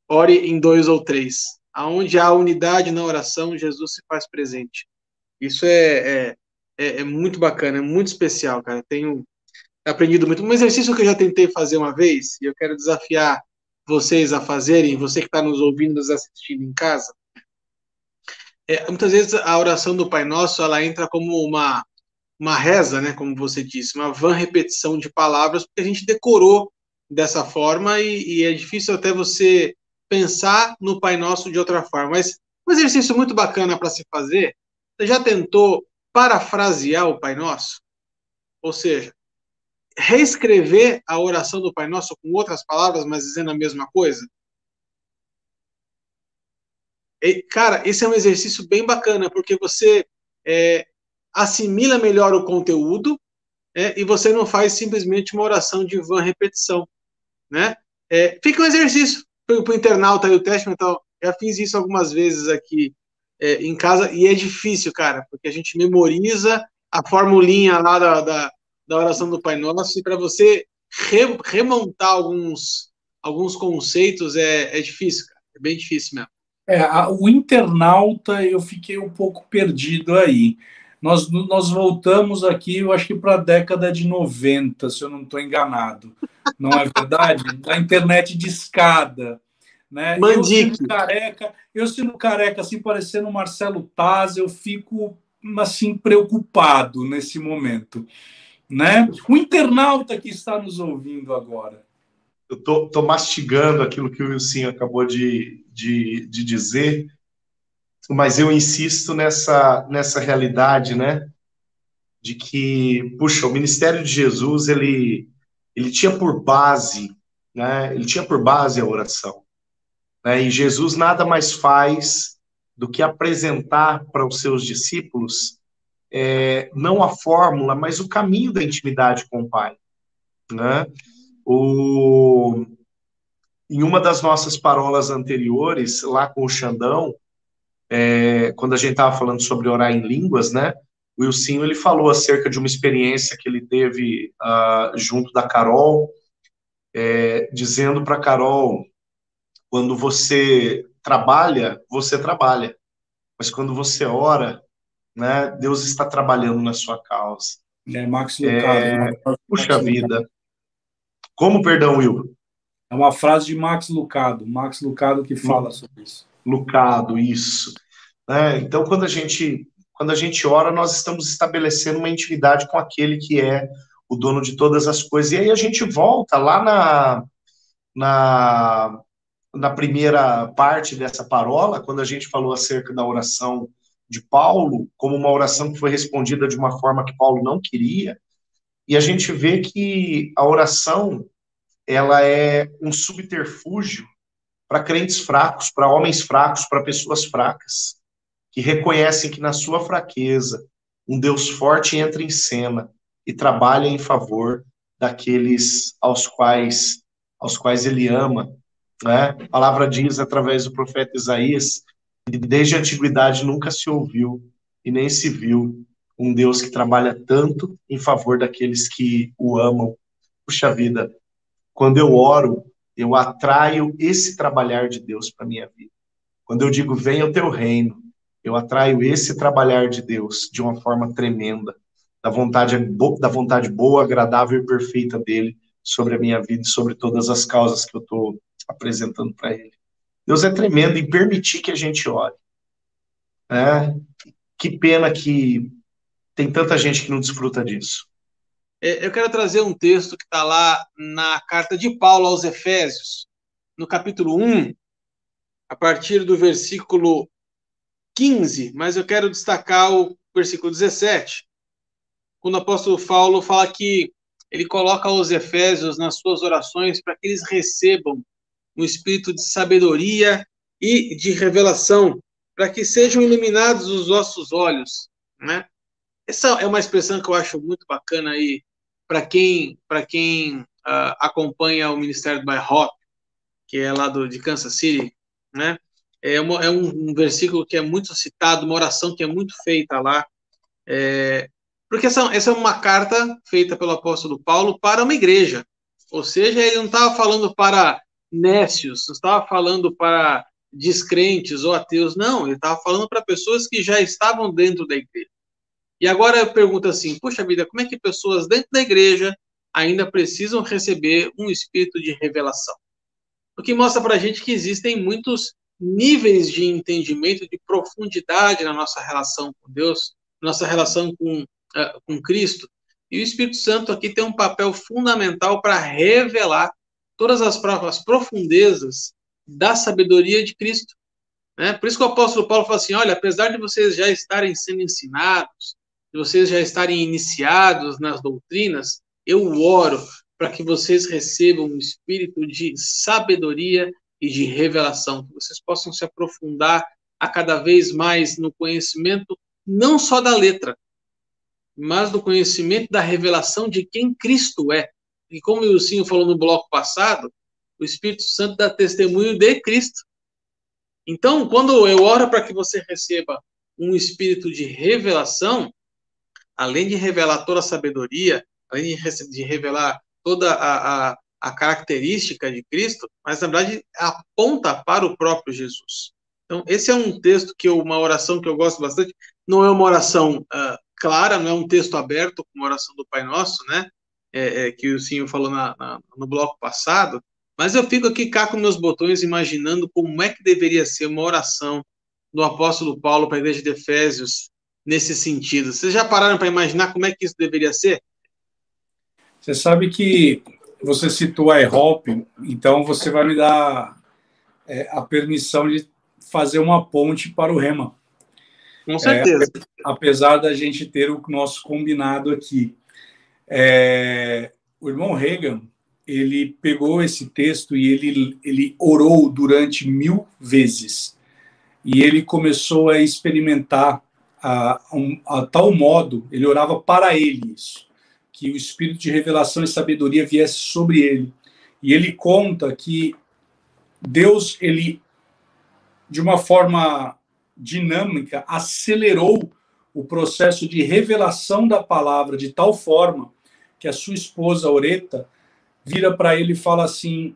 ore em dois ou três. Aonde há unidade na oração, Jesus se faz presente. Isso é, é, é, é muito bacana, é muito especial, cara. Tenho aprendido muito. Um exercício que eu já tentei fazer uma vez, e eu quero desafiar vocês a fazerem, você que está nos ouvindo, nos assistindo em casa. É, muitas vezes a oração do Pai Nosso ela entra como uma uma reza, né, como você disse, uma van repetição de palavras, porque a gente decorou dessa forma e, e é difícil até você pensar no Pai Nosso de outra forma. Mas um exercício muito bacana para se fazer, você já tentou parafrasear o Pai Nosso? Ou seja, reescrever a oração do Pai Nosso com outras palavras, mas dizendo a mesma coisa? E, cara, esse é um exercício bem bacana, porque você é, assimila melhor o conteúdo é, e você não faz simplesmente uma oração de van repetição. Né? É, fica um exercício para o internauta aí, o teste mental. Já fiz isso algumas vezes aqui é, em casa e é difícil, cara, porque a gente memoriza a formulinha lá da, da, da oração do Pai Nosso e para você re, remontar alguns, alguns conceitos é, é difícil, cara. É bem difícil mesmo. É, a, o internauta eu fiquei um pouco perdido aí. Nós, nós voltamos aqui, eu acho que para a década de 90, se eu não estou enganado. Não é verdade? da internet de escada. Né? Eu sendo careca, eu sendo careca, assim, parecendo Marcelo Taz, eu fico assim preocupado nesse momento. Né? O internauta que está nos ouvindo agora. Eu tô, tô mastigando aquilo que o Wilson acabou de, de, de dizer mas eu insisto nessa, nessa realidade, né? De que, puxa, o ministério de Jesus, ele, ele tinha por base, né? Ele tinha por base a oração. Né? E Jesus nada mais faz do que apresentar para os seus discípulos é, não a fórmula, mas o caminho da intimidade com o Pai. Né? O, em uma das nossas parolas anteriores, lá com o Xandão, é, quando a gente estava falando sobre orar em línguas, né? O Wilson ele falou acerca de uma experiência que ele teve uh, junto da Carol, é, dizendo para Carol, quando você trabalha, você trabalha, mas quando você ora, né, Deus está trabalhando na sua causa. É, Max Lucado. É, né? Puxa Max vida. Lucado. Como, perdão, Will? É uma frase de Max Lucado, Max Lucado que fala sobre isso. Lucado, isso. Né? Então, quando a gente quando a gente ora, nós estamos estabelecendo uma intimidade com aquele que é o dono de todas as coisas. E aí a gente volta lá na, na, na primeira parte dessa parola, quando a gente falou acerca da oração de Paulo, como uma oração que foi respondida de uma forma que Paulo não queria, e a gente vê que a oração ela é um subterfúgio para crentes fracos, para homens fracos, para pessoas fracas, que reconhecem que na sua fraqueza um Deus forte entra em cena e trabalha em favor daqueles aos quais aos quais ele ama. Né? A palavra diz através do profeta Isaías desde a antiguidade nunca se ouviu e nem se viu um Deus que trabalha tanto em favor daqueles que o amam. Puxa vida, quando eu oro, eu atraio esse trabalhar de Deus para minha vida. Quando eu digo venha o teu reino, eu atraio esse trabalhar de Deus de uma forma tremenda, da vontade da vontade boa, agradável e perfeita dele sobre a minha vida e sobre todas as causas que eu estou apresentando para ele. Deus é tremendo em permitir que a gente ore. É, que pena que tem tanta gente que não desfruta disso. É, eu quero trazer um texto que está lá na carta de Paulo aos Efésios, no capítulo 1, a partir do versículo 15, mas eu quero destacar o versículo 17, quando o apóstolo Paulo fala que ele coloca os Efésios nas suas orações para que eles recebam um espírito de sabedoria e de revelação, para que sejam iluminados os vossos olhos, né? Essa é uma expressão que eu acho muito bacana aí para quem, para quem uh, acompanha o Ministério do Hop, que é lá do, de Kansas City, né? É, uma, é um, um, versículo que é muito citado, uma oração que é muito feita lá, é, porque essa, essa é uma carta feita pelo apóstolo Paulo para uma igreja, ou seja, ele não estava falando para nécios, não estava falando para descrentes ou ateus, não, ele estava falando para pessoas que já estavam dentro da igreja. E agora eu pergunto assim: puxa vida, como é que pessoas dentro da igreja ainda precisam receber um espírito de revelação? O que mostra para a gente que existem muitos níveis de entendimento, de profundidade na nossa relação com Deus, nossa relação com, uh, com Cristo. E o Espírito Santo aqui tem um papel fundamental para revelar todas as, as profundezas da sabedoria de Cristo. Né? Por isso que o apóstolo Paulo fala assim: olha, apesar de vocês já estarem sendo ensinados, de vocês já estarem iniciados nas doutrinas, eu oro para que vocês recebam um espírito de sabedoria e de revelação, que vocês possam se aprofundar a cada vez mais no conhecimento não só da letra, mas do conhecimento da revelação de quem Cristo é. E como o Ilcinho falou no bloco passado, o Espírito Santo dá testemunho de Cristo. Então, quando eu oro para que você receba um espírito de revelação, além de revelar toda a sabedoria, além de, revelar toda a, a, a característica de Cristo, mas na verdade aponta para o próprio Jesus. Então, esse é um texto que eu, uma oração que eu gosto bastante. Não é uma oração uh, clara, não é um texto aberto, como a oração do Pai Nosso, né? É, é, que o senhor falou na, na, no bloco passado. Mas eu fico aqui cá com meus botões imaginando como é que deveria ser uma oração do apóstolo Paulo para a igreja de Efésios nesse sentido. Vocês já pararam para imaginar como é que isso deveria ser? Você sabe que você citou a IHOP, então você vai me dar é, a permissão de fazer uma ponte para o Rema. Com certeza. É, apesar da gente ter o nosso combinado aqui. É, o irmão Reagan, ele pegou esse texto e ele, ele orou durante mil vezes. E ele começou a experimentar a, um, a tal modo, ele orava para ele isso, que o espírito de revelação e sabedoria viesse sobre ele. E ele conta que Deus, ele, de uma forma dinâmica, acelerou o processo de revelação da palavra de tal forma que a sua esposa, Oreta, vira para ele e fala assim: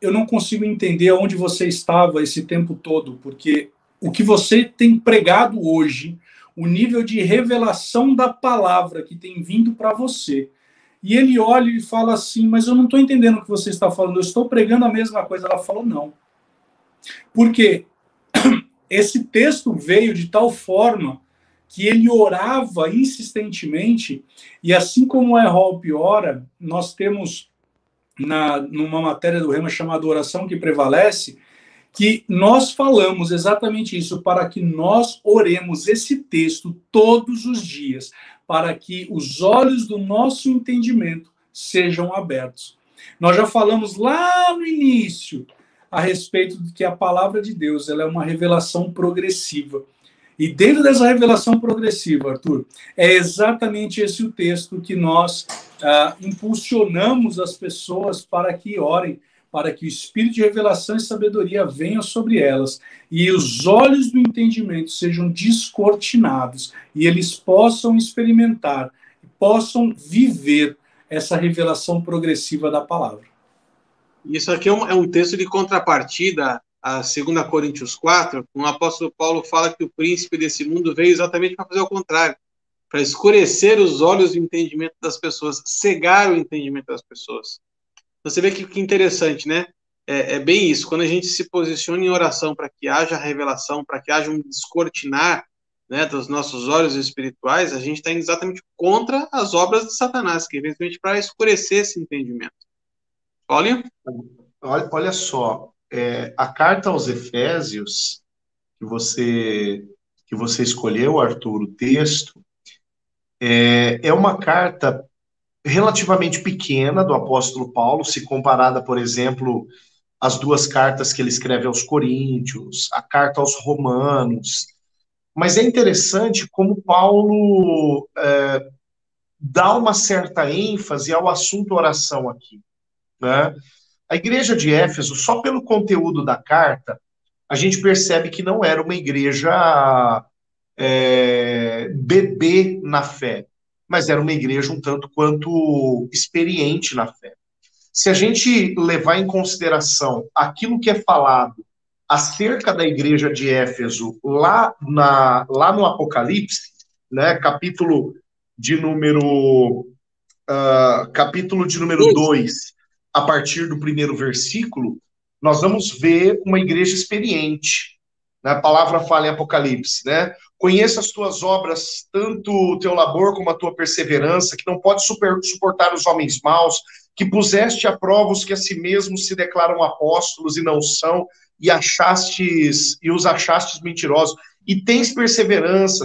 Eu não consigo entender onde você estava esse tempo todo, porque o que você tem pregado hoje o nível de revelação da palavra que tem vindo para você. E ele olha e fala assim: Mas eu não estou entendendo o que você está falando, eu estou pregando a mesma coisa. Ela falou: Não. Porque esse texto veio de tal forma que ele orava insistentemente, e assim como é Hope ora, nós temos na, numa matéria do Rema chamada Oração que Prevalece, que nós falamos exatamente isso, para que nós oremos esse texto todos os dias, para que os olhos do nosso entendimento sejam abertos. Nós já falamos lá no início a respeito de que a palavra de Deus ela é uma revelação progressiva. E dentro dessa revelação progressiva, Arthur, é exatamente esse o texto que nós ah, impulsionamos as pessoas para que orem, para que o espírito de revelação e sabedoria venha sobre elas e os olhos do entendimento sejam descortinados e eles possam experimentar, possam viver essa revelação progressiva da palavra. Isso aqui é um, é um texto de contrapartida a 2 Coríntios 4, o apóstolo Paulo fala que o príncipe desse mundo veio exatamente para fazer o contrário, para escurecer os olhos do entendimento das pessoas, cegar o entendimento das pessoas. Você vê que, que interessante, né? É, é, bem isso. Quando a gente se posiciona em oração para que haja revelação, para que haja um descortinar né, dos nossos olhos espirituais, a gente está exatamente contra as obras de Satanás, que é eventualmente para escurecer esse entendimento. Paulinho? Olha, olha só, é, a carta aos Efésios, que você, que você escolheu, Arthur, o texto, é, é uma carta relativamente pequena do apóstolo Paulo, se comparada, por exemplo, às duas cartas que ele escreve aos Coríntios, a carta aos Romanos. Mas é interessante como Paulo é, dá uma certa ênfase ao assunto oração aqui. Né? A igreja de Éfeso, só pelo conteúdo da carta, a gente percebe que não era uma igreja é, bebê na fé, mas era uma igreja um tanto quanto experiente na fé. Se a gente levar em consideração aquilo que é falado acerca da igreja de Éfeso lá, na, lá no Apocalipse, né, capítulo de número uh, capítulo de número 2, a partir do primeiro versículo, nós vamos ver uma igreja experiente. Né? A palavra fala em Apocalipse, né? Conheça as tuas obras, tanto o teu labor como a tua perseverança, que não pode super, suportar os homens maus, que puseste a prova os que a si mesmos se declaram apóstolos e não são, e achastes e os achastes mentirosos, e tens perseverança,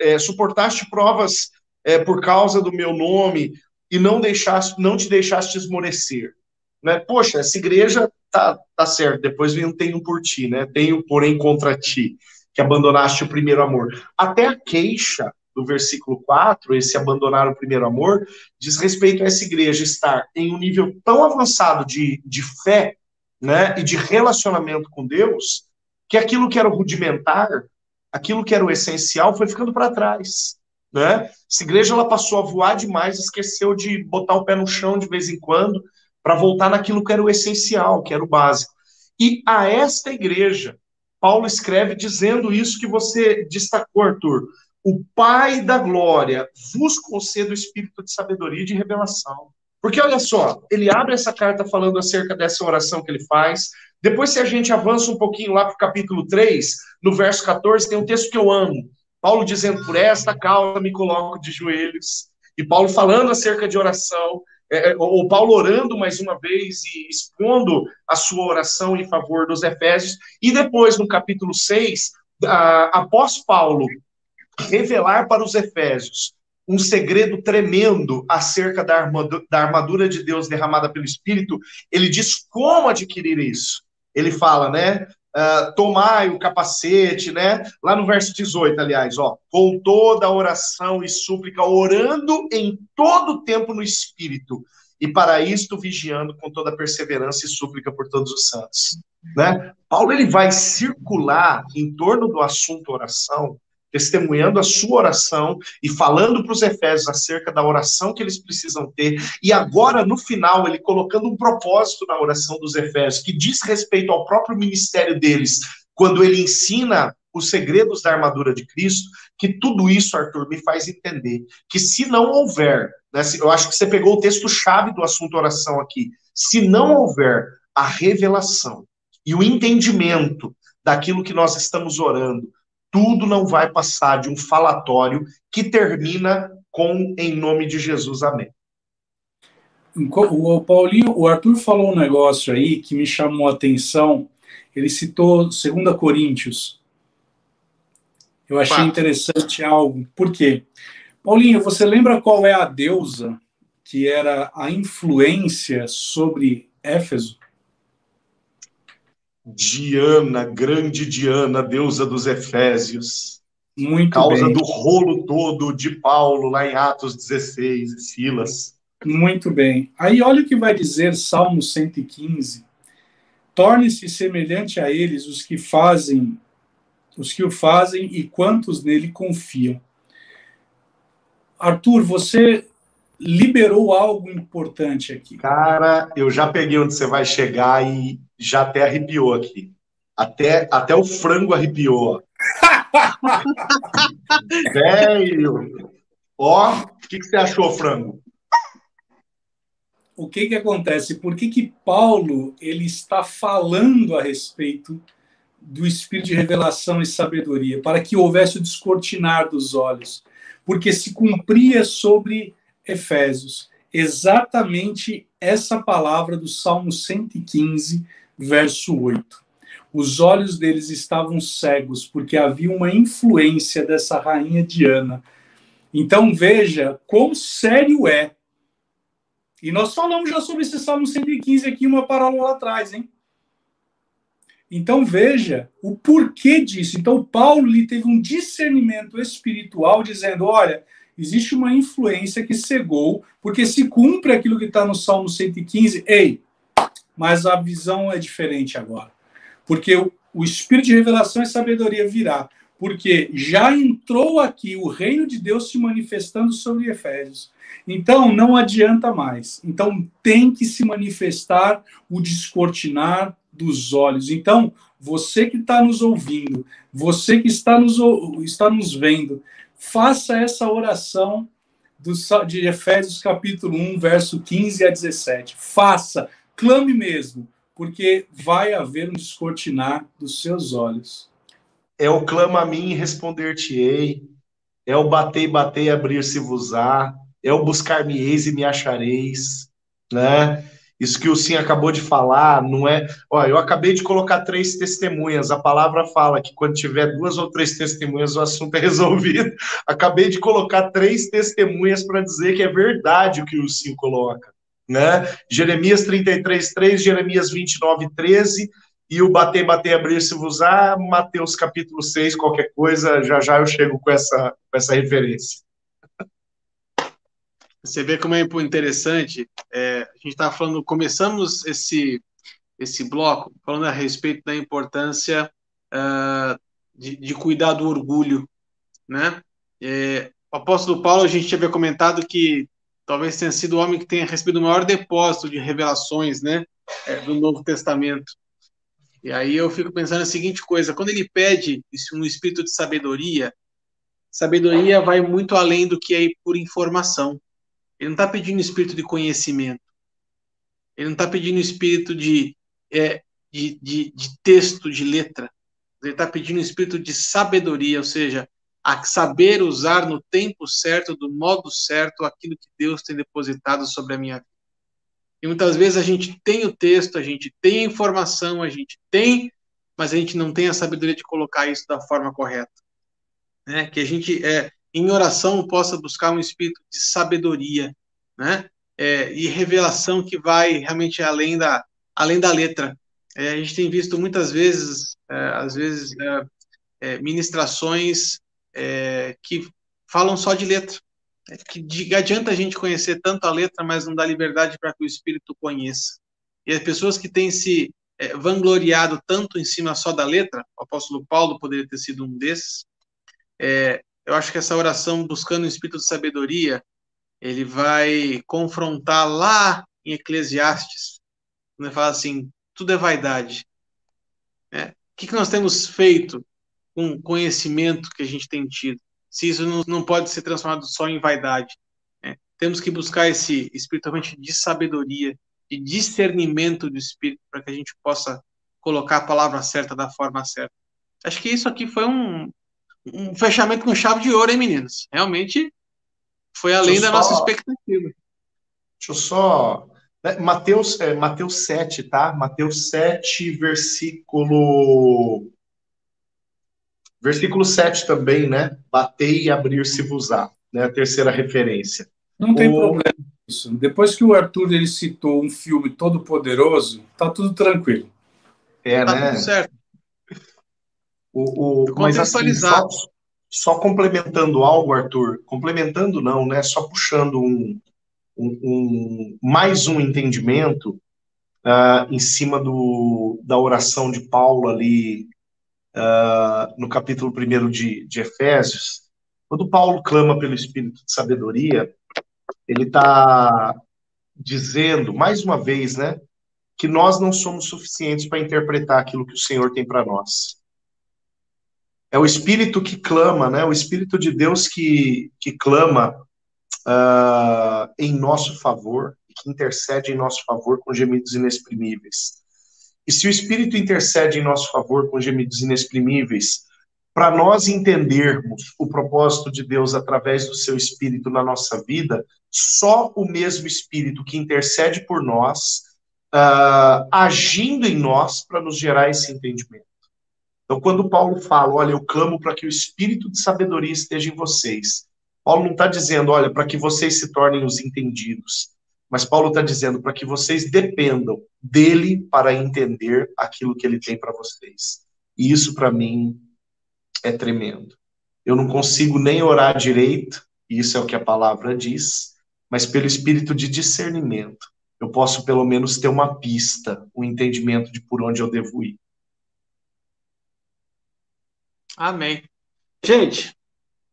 é, suportaste provas é, por causa do meu nome, e não deixaste, não te deixaste esmorecer. Né? Poxa, essa igreja tá, tá certo, depois vem um tenho por ti, né? Tenho, porém, contra ti, que abandonaste o primeiro amor. Até a queixa do versículo 4, esse abandonar o primeiro amor, diz respeito a essa igreja estar em um nível tão avançado de, de fé né, e de relacionamento com Deus, que aquilo que era rudimentar, aquilo que era o essencial, foi ficando para trás. Né? Essa igreja ela passou a voar demais, esqueceu de botar o pé no chão de vez em quando para voltar naquilo que era o essencial, que era o básico. E a esta igreja, Paulo escreve dizendo isso que você destacou, Arthur. O Pai da glória vos conceda o espírito de sabedoria e de revelação. Porque olha só, ele abre essa carta falando acerca dessa oração que ele faz. Depois, se a gente avança um pouquinho lá para o capítulo 3, no verso 14, tem um texto que eu amo. Paulo dizendo, por esta causa me coloco de joelhos. E Paulo falando acerca de oração, é, é ou Paulo orando mais uma vez e expondo a sua oração em favor dos Efésios. E depois, no capítulo 6, após Paulo revelar para os Efésios um segredo tremendo acerca da armadura, da armadura de Deus derramada pelo Espírito, ele diz como adquirir isso. Ele fala, né? Uh, tomai o capacete, né? Lá no verso 18, aliás, ó, com toda oração e súplica, orando em todo tempo no Espírito, e para isto vigiando com toda perseverança e súplica por todos os santos. Né? Paulo ele vai circular em torno do assunto oração testemunhando a sua oração e falando para os Efésios acerca da oração que eles precisam ter. E agora, no final, ele colocando um propósito na oração dos Efésios, que diz respeito ao próprio ministério deles, quando ele ensina os segredos da armadura de Cristo, que tudo isso, Arthur, me faz entender que se não houver, né, eu acho que você pegou o texto-chave do assunto oração aqui, se não houver a revelação e o entendimento daquilo que nós estamos orando, tudo não vai passar de um falatório que termina com em nome de Jesus, amém. O Paulinho, o Arthur falou um negócio aí que me chamou a atenção. Ele citou 2 Coríntios. Eu achei interessante algo. Por quê? Paulinho, você lembra qual é a deusa que era a influência sobre Éfeso? Diana, grande Diana, deusa dos Efésios. Muito causa bem. do rolo todo de Paulo lá em Atos 16, Silas. Muito bem. Aí olha o que vai dizer Salmo 115. Torne-se semelhante a eles os que fazem, os que o fazem e quantos nele confiam. Arthur, você liberou algo importante aqui. Cara, eu já peguei onde você vai chegar e já até arrepiou aqui. Até, até o frango arrepiou. Velho! Ó, o que, que você achou, frango? O que que acontece? Por que que Paulo ele está falando a respeito do espírito de revelação e sabedoria? Para que houvesse o descortinar dos olhos. Porque se cumpria sobre Efésios exatamente essa palavra do Salmo 115, verso 8 os olhos deles estavam cegos, porque havia uma influência dessa rainha Diana. Então veja quão sério é. E nós falamos já sobre esse Salmo 115 aqui uma parola lá atrás, hein? Então veja o porquê disso. Então Paulo teve um discernimento espiritual dizendo, olha, existe uma influência que cegou, porque se cumpre aquilo que está no Salmo 115, ei, mas a visão é diferente agora porque o, o espírito de revelação e sabedoria virá, porque já entrou aqui o reino de Deus se manifestando sobre Efésios. Então, não adianta mais. Então, tem que se manifestar o descortinar dos olhos. Então, você que está nos ouvindo, você que está nos, está nos vendo, faça essa oração do, de Efésios capítulo 1, verso 15 a 17. Faça, clame mesmo porque vai haver um descortinar dos seus olhos. É o clama a mim e responder-te-ei, é o bater bater e abrir-se-vos-á, é o buscar-me-eis e me achareis, né? Isso que o Sim acabou de falar, não é. Olha, eu acabei de colocar três testemunhas. A palavra fala que quando tiver duas ou três testemunhas, o assunto é resolvido. Acabei de colocar três testemunhas para dizer que é verdade o que o Sim coloca né? Jeremias 33, 3, Jeremias 29, 13, e o bater, bater, abrir-se-vos-á, Mateus capítulo 6, qualquer coisa, já já eu chego com essa, com essa referência. Você vê como é interessante, é, a gente estava falando, começamos esse, esse bloco falando a respeito da importância uh, de, de, cuidar do orgulho, né? É, o apóstolo Paulo, a gente tinha comentado que talvez tenha sido o homem que tenha recebido o maior depósito de revelações, né, é, do Novo Testamento. E aí eu fico pensando a seguinte coisa: quando ele pede um espírito de sabedoria, sabedoria vai muito além do que é por informação. Ele não está pedindo espírito de conhecimento. Ele não está pedindo espírito de, é, de, de, de texto, de letra. Ele está pedindo espírito de sabedoria, ou seja, a saber usar no tempo certo, do modo certo, aquilo que Deus tem depositado sobre a minha vida. E muitas vezes a gente tem o texto, a gente tem a informação, a gente tem, mas a gente não tem a sabedoria de colocar isso da forma correta. Né? Que a gente, é, em oração, possa buscar um espírito de sabedoria, né? É, e revelação que vai realmente além da, além da letra. É, a gente tem visto muitas vezes, é, às vezes, é, é, ministrações é, que falam só de letra. É que adianta a gente conhecer tanto a letra, mas não dá liberdade para que o espírito conheça. E as pessoas que têm se vangloriado tanto em cima só da letra, o apóstolo Paulo poderia ter sido um desses. É, eu acho que essa oração buscando o espírito de sabedoria, ele vai confrontar lá em Eclesiastes, quando ele fala assim: tudo é vaidade. É, o que, que nós temos feito com conhecimento que a gente tem tido. Se isso não, não pode ser transformado só em vaidade. Né? Temos que buscar esse espiritualmente de sabedoria, de discernimento do espírito, para que a gente possa colocar a palavra certa da forma certa. Acho que isso aqui foi um, um fechamento com chave de ouro, hein, meninos? Realmente foi além da só, nossa expectativa. Deixa eu só. Né, Mateus, é, Mateus 7, tá? Mateus 7, versículo Versículo 7 também, né? Batei e abrir-se-vos-á, né? A terceira referência. Não tem o... problema isso. Depois que o Arthur ele citou um filme todo poderoso, tá tudo tranquilo. É, tá né? Tudo certo. O, o, mas assim, só, só complementando algo, Arthur, complementando não, né? Só puxando um, um, um mais um entendimento uh, em cima do, da oração de Paulo ali uh, no capítulo 1 de, de Efésios. Quando Paulo clama pelo Espírito de sabedoria, ele está dizendo, mais uma vez, né, que nós não somos suficientes para interpretar aquilo que o Senhor tem para nós. É o Espírito que clama, né? O Espírito de Deus que, que clama uh, em nosso favor, que intercede em nosso favor com gemidos inexprimíveis. E se o Espírito intercede em nosso favor com gemidos inexprimíveis, para nós entendermos o propósito de Deus através do seu Espírito na nossa vida, só o mesmo Espírito que intercede por nós, uh, agindo em nós para nos gerar esse entendimento. Então, quando Paulo fala, olha, eu clamo para que o espírito de sabedoria esteja em vocês, Paulo não está dizendo, olha, para que vocês se tornem os entendidos, mas Paulo está dizendo para que vocês dependam dele para entender aquilo que ele tem para vocês. E isso, para mim, é tremendo. Eu não consigo nem orar direito, isso é o que a palavra diz, mas pelo espírito de discernimento, eu posso pelo menos ter uma pista, um entendimento de por onde eu devo ir. Amém. Gente,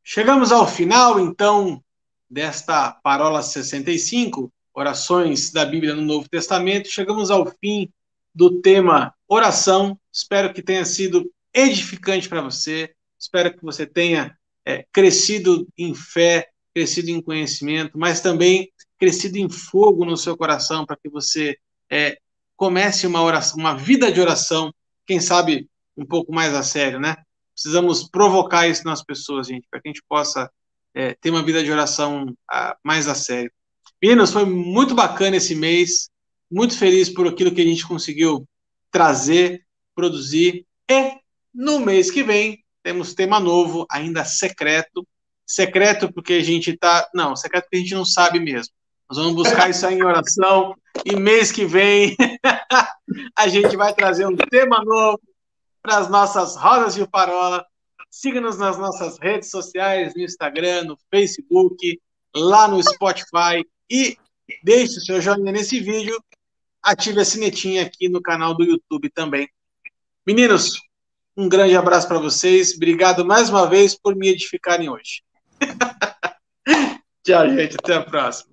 chegamos ao final, então, desta Parola 65, Orações da Bíblia no Novo Testamento. Chegamos ao fim do tema oração. Espero que tenha sido edificante para você. Espero que você tenha é, crescido em fé, crescido em conhecimento, mas também crescido em fogo no seu coração para que você é, comece uma oração, uma vida de oração, quem sabe um pouco mais a sério, né? Precisamos provocar isso nas pessoas, gente, para que a gente possa é, ter uma vida de oração a, mais a sério. Meninos, foi muito bacana esse mês, muito feliz por aquilo que a gente conseguiu trazer, produzir, e no mês que vem temos tema novo, ainda secreto, secreto porque a gente está, não, secreto porque a gente não sabe mesmo. Nós vamos buscar isso aí em oração, e mês que vem a gente vai trazer um tema novo, para as nossas rodas de parola. Siga-nos nas nossas redes sociais, no Instagram, no Facebook, lá no Spotify e deixe o seu joinha nesse vídeo. Ative a sinetinha aqui no canal do YouTube também. Meninos, um grande abraço para vocês. Obrigado mais uma vez por me edificarem hoje. Tchau, gente. Até a próxima.